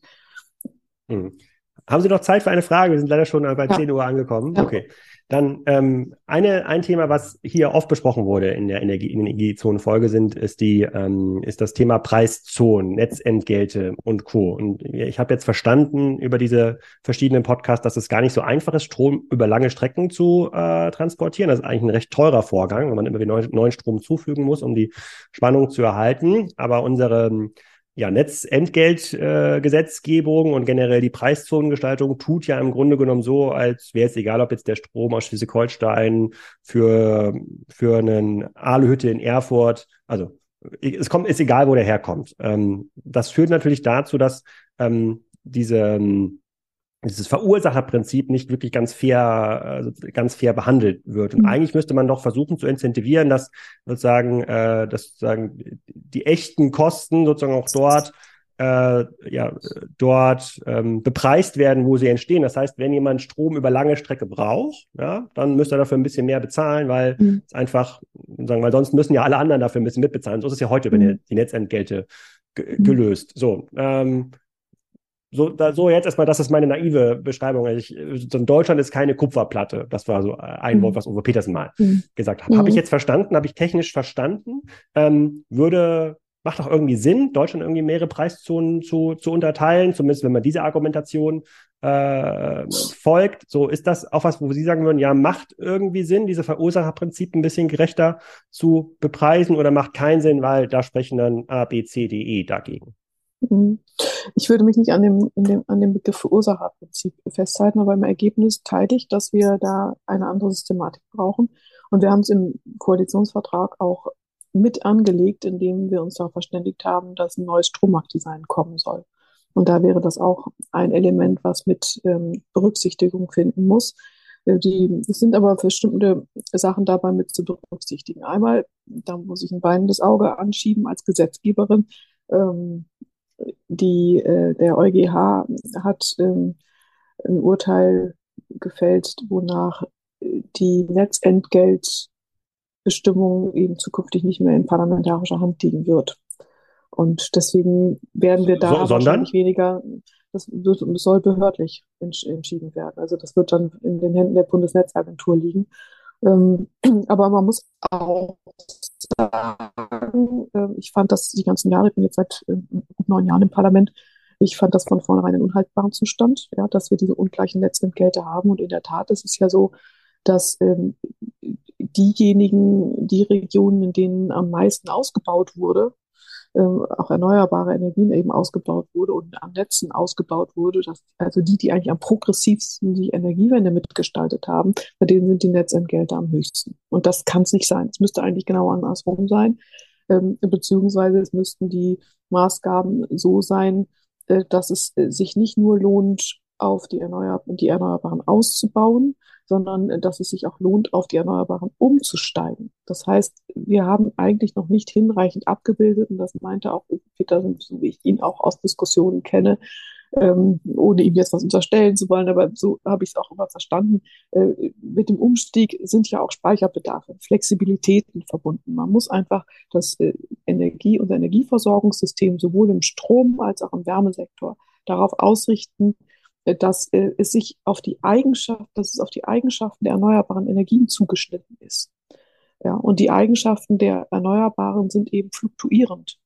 Hm. Haben Sie noch Zeit für eine Frage? Wir sind leider schon bei ja. 10 Uhr angekommen. Ja. Okay. Dann ähm, eine, ein Thema, was hier oft besprochen wurde in der Energiezonenfolge sind, ist die, ähm, ist das Thema Preiszonen, Netzentgelte und Co. Und ich habe jetzt verstanden über diese verschiedenen Podcasts, dass es gar nicht so einfach ist, Strom über lange Strecken zu äh, transportieren. Das ist eigentlich ein recht teurer Vorgang, wenn man immer wieder neuen Strom zufügen muss, um die Spannung zu erhalten. Aber unsere ja, Netzentgeltgesetzgebung äh, und generell die Preiszonengestaltung tut ja im Grunde genommen so, als wäre es egal, ob jetzt der Strom aus Schleswig-Holstein für, für einen Aluhütte in Erfurt, also es kommt, ist egal, wo der herkommt. Ähm, das führt natürlich dazu, dass ähm, diese ähm, dieses Verursacherprinzip nicht wirklich ganz fair, äh, ganz fair behandelt wird. Und mhm. eigentlich müsste man doch versuchen zu incentivieren, dass sozusagen, äh, dass sozusagen die echten Kosten sozusagen auch dort äh, ja, dort ähm, bepreist werden, wo sie entstehen. Das heißt, wenn jemand Strom über lange Strecke braucht, ja, dann müsste er dafür ein bisschen mehr bezahlen, weil mhm. es einfach, sagen, weil sonst müssen ja alle anderen dafür ein bisschen mitbezahlen. So ist es ja heute mhm. über die, die Netzentgelte mhm. gelöst. So, ähm, so, da, so jetzt erstmal, das ist meine naive Beschreibung. Also ich, so Deutschland ist keine Kupferplatte. Das war so ein Wort, mhm. was Uwe Petersen mal mhm. gesagt hat. Mhm. Habe ich jetzt verstanden? Habe ich technisch verstanden? Ähm, würde macht doch irgendwie Sinn, Deutschland irgendwie mehrere Preiszonen zu, zu unterteilen, zumindest wenn man diese Argumentation äh, folgt. So ist das auch was, wo Sie sagen würden, ja, macht irgendwie Sinn, diese Verursacherprinzip ein bisschen gerechter zu bepreisen oder macht keinen Sinn, weil da sprechen dann A, B, C, D, E dagegen. Mhm. Ich würde mich nicht an dem, dem, an dem Begriff Verursacherprinzip festhalten, aber im Ergebnis teile ich, dass wir da eine andere Systematik brauchen. Und wir haben es im Koalitionsvertrag auch mit angelegt, indem wir uns darauf verständigt haben, dass ein neues Strommarktdesign kommen soll. Und da wäre das auch ein Element, was mit ähm, Berücksichtigung finden muss. Äh, die, es sind aber bestimmte Sachen dabei mit zu berücksichtigen. Einmal, da muss ich ein weinendes Auge anschieben als Gesetzgeberin. Ähm, die, äh, der EuGH hat ähm, ein Urteil gefällt, wonach die Netzentgeltbestimmung eben zukünftig nicht mehr in parlamentarischer Hand liegen wird. Und deswegen werden wir da so, wahrscheinlich weniger, das, soll behördlich entschieden werden. Also das wird dann in den Händen der Bundesnetzagentur liegen. Ähm, [CLEARS THROAT] aber man muss auch sagen, äh, ich fand das die ganzen Jahre, ich bin jetzt seit äh, neun Jahren im Parlament, ich fand das von vornherein einen unhaltbaren Zustand, ja, dass wir diese ungleichen Netzentgelte haben. Und in der Tat ist es ja so, dass ähm, diejenigen, die Regionen, in denen am meisten ausgebaut wurde, ähm, auch erneuerbare Energien eben ausgebaut wurde und an Netzen ausgebaut wurde, dass also die, die eigentlich am progressivsten die Energiewende mitgestaltet haben, bei denen sind die Netzentgelte am höchsten. Und das kann es nicht sein. Es müsste eigentlich genau andersrum sein, ähm, beziehungsweise es müssten die Maßgaben so sein, äh, dass es äh, sich nicht nur lohnt, auf die, Erneuer die Erneuerbaren auszubauen, sondern äh, dass es sich auch lohnt, auf die Erneuerbaren umzusteigen. Das heißt, wir haben eigentlich noch nicht hinreichend abgebildet, und das meinte auch Peter, so wie ich ihn auch aus Diskussionen kenne, ähm, ohne ihm jetzt was unterstellen zu wollen, aber so habe ich es auch immer verstanden. Äh, mit dem Umstieg sind ja auch Speicherbedarfe, Flexibilitäten verbunden. Man muss einfach das äh, Energie- und Energieversorgungssystem sowohl im Strom als auch im Wärmesektor darauf ausrichten, dass äh, es sich auf die Eigenschaft, dass es auf die Eigenschaften der erneuerbaren Energien zugeschnitten ist. Ja, und die Eigenschaften der Erneuerbaren sind eben fluktuierend.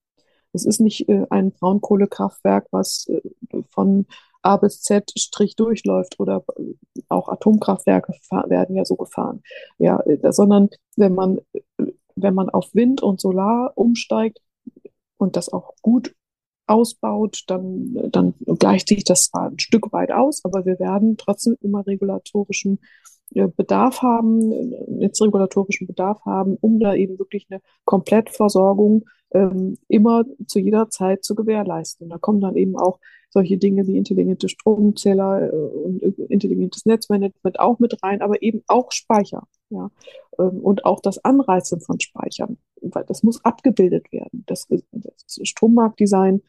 Es ist nicht äh, ein Braunkohlekraftwerk, was äh, von A bis Z Strich durchläuft oder äh, auch Atomkraftwerke werden ja so gefahren. Ja, äh, sondern wenn man, wenn man auf Wind und Solar umsteigt und das auch gut ausbaut, dann, dann gleicht sich das zwar ein Stück weit aus, aber wir werden trotzdem immer regulatorischen äh, Bedarf haben, jetzt regulatorischen Bedarf haben, um da eben wirklich eine Komplettversorgung ähm, immer zu jeder Zeit zu gewährleisten. Und da kommen dann eben auch solche Dinge wie intelligente Stromzähler äh, und intelligentes Netzmanagement auch mit rein, aber eben auch Speicher. Ja, ähm, und auch das Anreizen von Speichern, weil das muss abgebildet werden. Das, das Strommarktdesign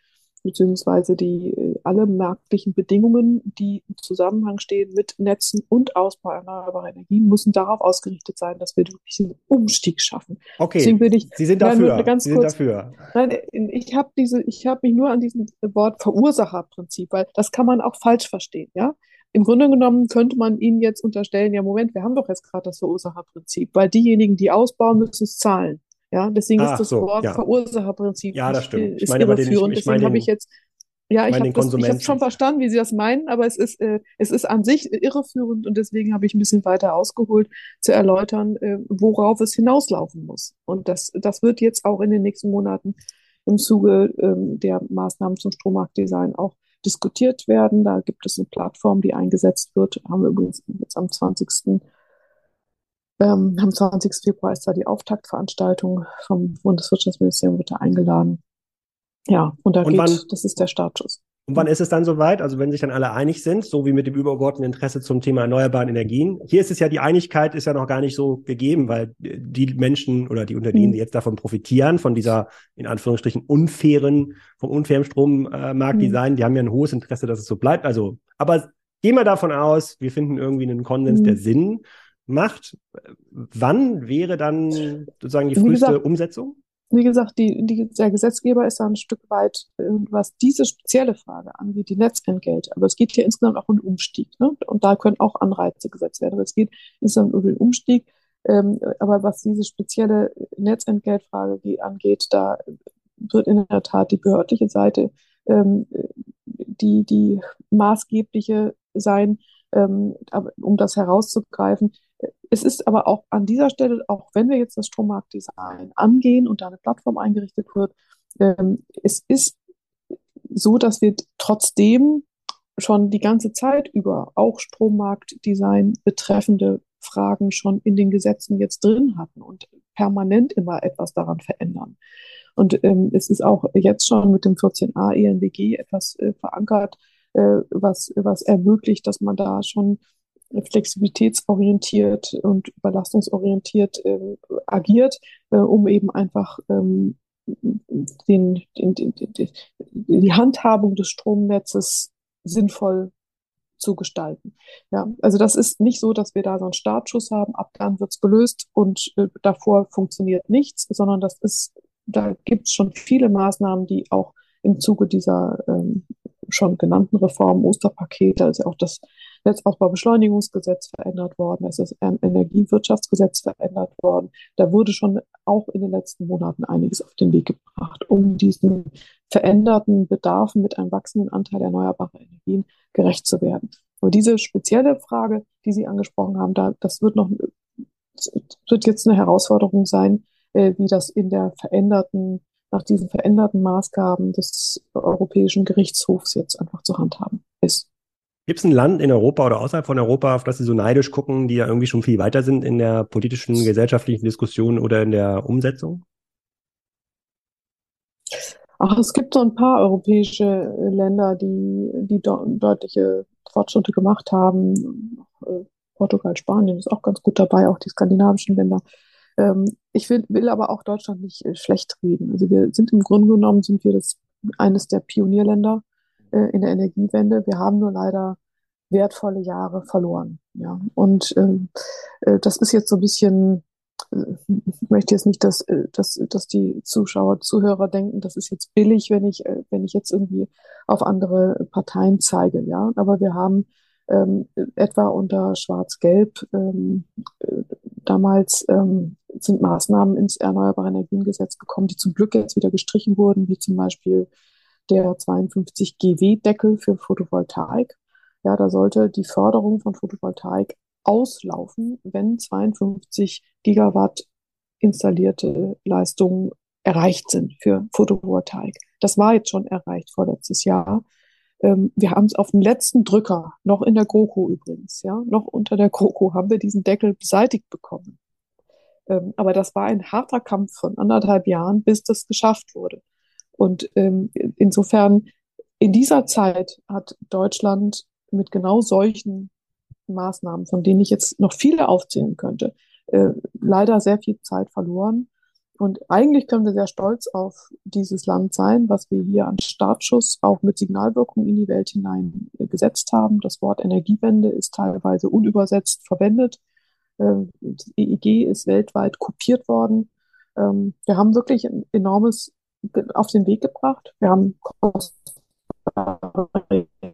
beziehungsweise die äh, alle marktlichen Bedingungen, die im Zusammenhang stehen mit Netzen und Ausbau erneuerbarer Energien, müssen darauf ausgerichtet sein, dass wir wirklich einen Umstieg schaffen. Okay. Deswegen will ich, Sie sind dafür. Ganz Sie kurz, sind dafür. Nein, ich habe diese, ich habe mich nur an diesem Wort Verursacherprinzip, weil das kann man auch falsch verstehen, ja. Im Grunde genommen könnte man Ihnen jetzt unterstellen, ja Moment, wir haben doch jetzt gerade das Verursacherprinzip, weil diejenigen, die ausbauen, müssen es zahlen. Ja, deswegen Ach, ist das so, Wort ja. Verursacherprinzip ja, das stimmt. Ich meine irreführend. Ich, ich deswegen habe ich jetzt ja, ich, ich habe hab schon verstanden, wie Sie das meinen, aber es ist, äh, es ist an sich irreführend und deswegen habe ich ein bisschen weiter ausgeholt, zu erläutern, äh, worauf es hinauslaufen muss. Und das, das wird jetzt auch in den nächsten Monaten im Zuge ähm, der Maßnahmen zum Strommarktdesign auch diskutiert werden. Da gibt es eine Plattform, die eingesetzt wird. Haben wir übrigens jetzt am 20. Ähm, am 20. Februar ist da die Auftaktveranstaltung vom Bundeswirtschaftsministerium wird da eingeladen. Ja, und da und geht, wann, das ist der Startschuss. Und wann ist es dann soweit? Also wenn sich dann alle einig sind, so wie mit dem übergeordneten Interesse zum Thema erneuerbaren Energien. Hier ist es ja, die Einigkeit ist ja noch gar nicht so gegeben, weil die Menschen oder die Unternehmen, mhm. die jetzt davon profitieren, von dieser, in Anführungsstrichen, unfairen, vom unfairen Strommarktdesign, mhm. die haben ja ein hohes Interesse, dass es so bleibt. Also, aber gehen wir davon aus, wir finden irgendwie einen Konsens, mhm. der Sinn macht. Wann wäre dann sozusagen die früheste gesagt, Umsetzung? wie gesagt, die, die, der Gesetzgeber ist da ein Stück weit, äh, was diese spezielle Frage angeht, die Netzentgelte. Aber es geht hier insgesamt auch um den Umstieg. Ne? Und da können auch Anreize gesetzt werden. Aber es geht insgesamt um den Umstieg. Ähm, aber was diese spezielle Netzentgeltfrage angeht, da wird in der Tat die behördliche Seite ähm, die, die maßgebliche sein, ähm, um das herauszugreifen. Es ist aber auch an dieser Stelle, auch wenn wir jetzt das Strommarktdesign angehen und da eine Plattform eingerichtet wird, ähm, es ist so, dass wir trotzdem schon die ganze Zeit über auch Strommarktdesign betreffende Fragen schon in den Gesetzen jetzt drin hatten und permanent immer etwas daran verändern. Und ähm, es ist auch jetzt schon mit dem 14a ENBG etwas äh, verankert, äh, was, was ermöglicht, dass man da schon flexibilitätsorientiert und überlastungsorientiert äh, agiert, äh, um eben einfach ähm, den, den, den, die Handhabung des Stromnetzes sinnvoll zu gestalten. Ja, also das ist nicht so, dass wir da so einen Startschuss haben, ab dann wird's gelöst und äh, davor funktioniert nichts, sondern das ist, da gibt's schon viele Maßnahmen, die auch im Zuge dieser ähm, schon genannten Reformen, Osterpakete, also auch das Netzausbaubeschleunigungsgesetz verändert worden, es ist ein Energiewirtschaftsgesetz verändert worden. Da wurde schon auch in den letzten Monaten einiges auf den Weg gebracht, um diesen veränderten Bedarfen mit einem wachsenden Anteil erneuerbarer Energien gerecht zu werden. Aber diese spezielle Frage, die Sie angesprochen haben, da, das wird noch, wird jetzt eine Herausforderung sein, äh, wie das in der veränderten nach diesen veränderten Maßgaben des Europäischen Gerichtshofs jetzt einfach zu handhaben. Gibt es ein Land in Europa oder außerhalb von Europa, auf das Sie so neidisch gucken, die ja irgendwie schon viel weiter sind in der politischen, gesellschaftlichen Diskussion oder in der Umsetzung? Ach, es gibt so ein paar europäische Länder, die, die deutliche Fortschritte gemacht haben. Portugal, Spanien ist auch ganz gut dabei, auch die skandinavischen Länder. Ähm, ich will, will aber auch Deutschland nicht äh, schlecht reden. Also wir sind im Grunde genommen sind wir das eines der Pionierländer äh, in der Energiewende. Wir haben nur leider wertvolle Jahre verloren. Ja, und ähm, äh, das ist jetzt so ein bisschen äh, ich möchte jetzt nicht, dass, äh, dass, dass die Zuschauer, Zuhörer denken, das ist jetzt billig, wenn ich, wenn ich jetzt irgendwie auf andere Parteien zeige, ja. Aber wir haben ähm, etwa unter Schwarz-Gelb ähm, damals ähm, sind Maßnahmen ins Erneuerbare Energiengesetz gekommen, die zum Glück jetzt wieder gestrichen wurden, wie zum Beispiel der 52 GW-Deckel für Photovoltaik. Ja, da sollte die Förderung von Photovoltaik auslaufen, wenn 52 Gigawatt installierte Leistungen erreicht sind für Photovoltaik. Das war jetzt schon erreicht vorletztes Jahr. Ähm, wir haben es auf den letzten Drücker, noch in der GroKo übrigens, ja, noch unter der GroKo haben wir diesen Deckel beseitigt bekommen. Ähm, aber das war ein harter Kampf von anderthalb Jahren, bis das geschafft wurde. Und ähm, insofern, in dieser Zeit hat Deutschland mit genau solchen Maßnahmen, von denen ich jetzt noch viele aufzählen könnte, äh, leider sehr viel Zeit verloren. Und eigentlich können wir sehr stolz auf dieses Land sein, was wir hier an Startschuss auch mit Signalwirkung in die Welt hinein äh, gesetzt haben. Das Wort Energiewende ist teilweise unübersetzt verwendet. Ähm, das EEG ist weltweit kopiert worden. Ähm, wir haben wirklich ein enormes auf den Weg gebracht. Wir haben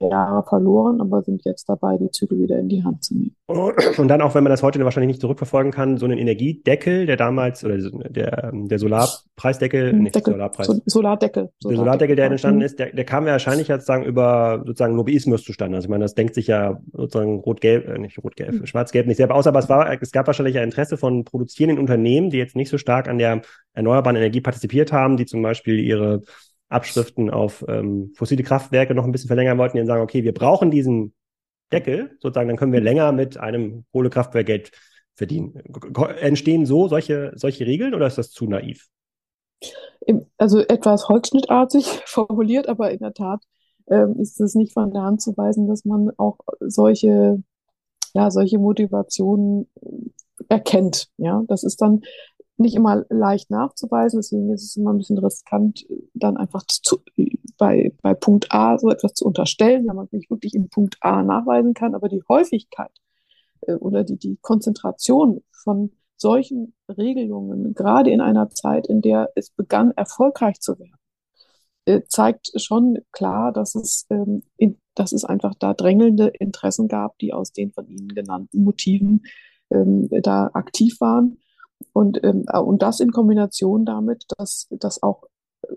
Jahre verloren, aber sind jetzt dabei, die Zügel wieder in die Hand zu nehmen. Und dann auch, wenn man das heute wahrscheinlich nicht zurückverfolgen kann, so einen Energiedeckel, der damals, oder der, der Solarpreisdeckel, hm, nicht Deckel, Solarpreis. So, Solardeckel. Der Solardeckel, der entstanden ist, der, der kam ja wahrscheinlich jetzt sagen über sozusagen Lobbyismus zustande. Also ich meine, das denkt sich ja sozusagen rot-gelb, äh, nicht rot-gelb, mhm. schwarz-gelb nicht selber aus, aber es war, es gab wahrscheinlich ein Interesse von produzierenden Unternehmen, die jetzt nicht so stark an der erneuerbaren Energie partizipiert haben, die zum Beispiel ihre Abschriften auf ähm, fossile Kraftwerke noch ein bisschen verlängern wollten, die sagen, okay, wir brauchen diesen Deckel, sozusagen, dann können wir länger mit einem Kohlekraftwerk Geld verdienen. Entstehen so solche, solche Regeln oder ist das zu naiv? Also etwas holzschnittartig [LAUGHS] formuliert, aber in der Tat ähm, ist es nicht von der Hand zu weisen, dass man auch solche, ja, solche Motivationen erkennt. Ja, das ist dann nicht immer leicht nachzuweisen, deswegen ist es immer ein bisschen riskant, dann einfach zu, bei, bei Punkt A so etwas zu unterstellen, wenn man es nicht wirklich in Punkt A nachweisen kann, aber die Häufigkeit äh, oder die, die Konzentration von solchen Regelungen, gerade in einer Zeit, in der es begann, erfolgreich zu werden, äh, zeigt schon klar, dass es, ähm, in, dass es einfach da drängelnde Interessen gab, die aus den von Ihnen genannten Motiven ähm, da aktiv waren. Und, ähm, und das in Kombination damit, dass, dass auch äh,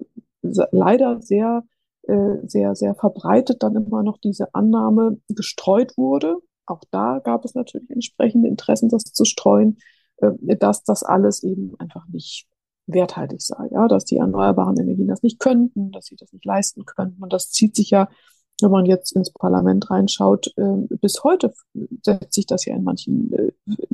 leider sehr, äh, sehr, sehr verbreitet dann immer noch diese Annahme gestreut wurde. Auch da gab es natürlich entsprechende Interessen, das zu streuen, äh, dass das alles eben einfach nicht werthaltig sei, ja, dass die erneuerbaren Energien das nicht könnten, dass sie das nicht leisten könnten. Und das zieht sich ja, wenn man jetzt ins Parlament reinschaut, äh, bis heute setzt sich das ja in manchen, äh,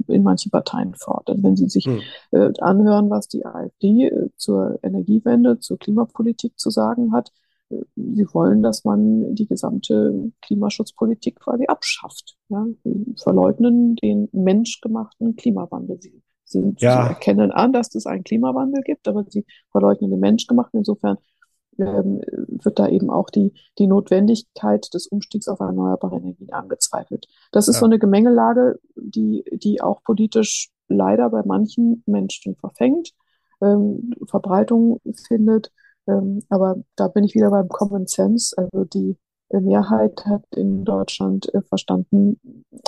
in manchen Parteien fort. Und wenn Sie sich hm. äh, anhören, was die AfD äh, zur Energiewende, zur Klimapolitik zu sagen hat, äh, Sie wollen, dass man die gesamte Klimaschutzpolitik quasi abschafft. Ja? Sie verleugnen den menschgemachten Klimawandel. Sie sind, ja. sie erkennen an, dass es einen Klimawandel gibt, aber sie verleugnen den Menschgemachten. Insofern ähm, wird da eben auch die, die Notwendigkeit des Umstiegs auf erneuerbare Energien angezweifelt. Das ist ja. so eine Gemengelage, die, die auch politisch leider bei manchen Menschen verfängt, ähm, Verbreitung findet. Ähm, aber da bin ich wieder beim Common Sense. Also die Mehrheit hat in Deutschland äh, verstanden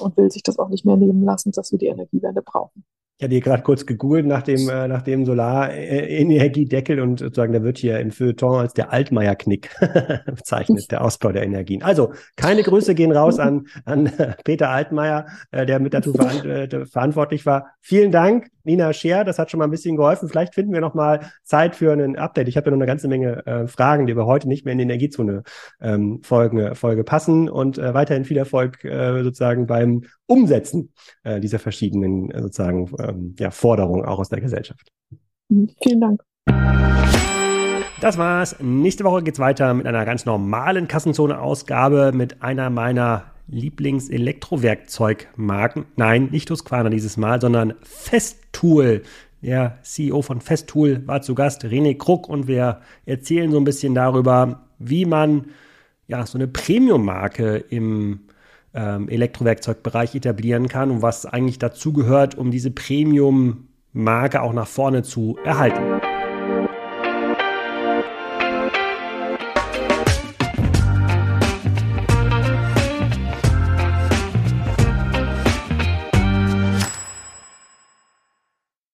und will sich das auch nicht mehr nehmen lassen, dass wir die Energiewende brauchen. Ich hatte hier gerade kurz gegoogelt nach dem, äh, nach dem Solarenergiedeckel und sozusagen, der wird hier in Feuilleton als der Altmaier-Knick [LAUGHS] bezeichnet, der Ausbau der Energien. Also, keine Grüße gehen raus an, an [LAUGHS] Peter Altmaier, äh, der mit dazu [LAUGHS] äh, verantwortlich war. Vielen Dank, Nina Scher, das hat schon mal ein bisschen geholfen. Vielleicht finden wir noch mal Zeit für ein Update. Ich habe ja noch eine ganze Menge äh, Fragen, die aber heute nicht mehr in die Energiezone ähm, Folge, Folge passen und äh, weiterhin viel Erfolg äh, sozusagen beim Umsetzen äh, dieser verschiedenen äh, sozusagen ähm, ja, Forderungen auch aus der Gesellschaft. Mhm. Vielen Dank. Das war's. Nächste Woche geht's weiter mit einer ganz normalen Kassenzone-Ausgabe mit einer meiner Lieblings-Elektrowerkzeugmarken. Nein, nicht Husqvarna dieses Mal, sondern Festool. Der CEO von Festool war zu Gast, René Kruck, und wir erzählen so ein bisschen darüber, wie man ja so eine Premium-Marke im ähm, Elektrowerkzeugbereich etablieren kann und was eigentlich dazu gehört, um diese Premium-Marke auch nach vorne zu erhalten.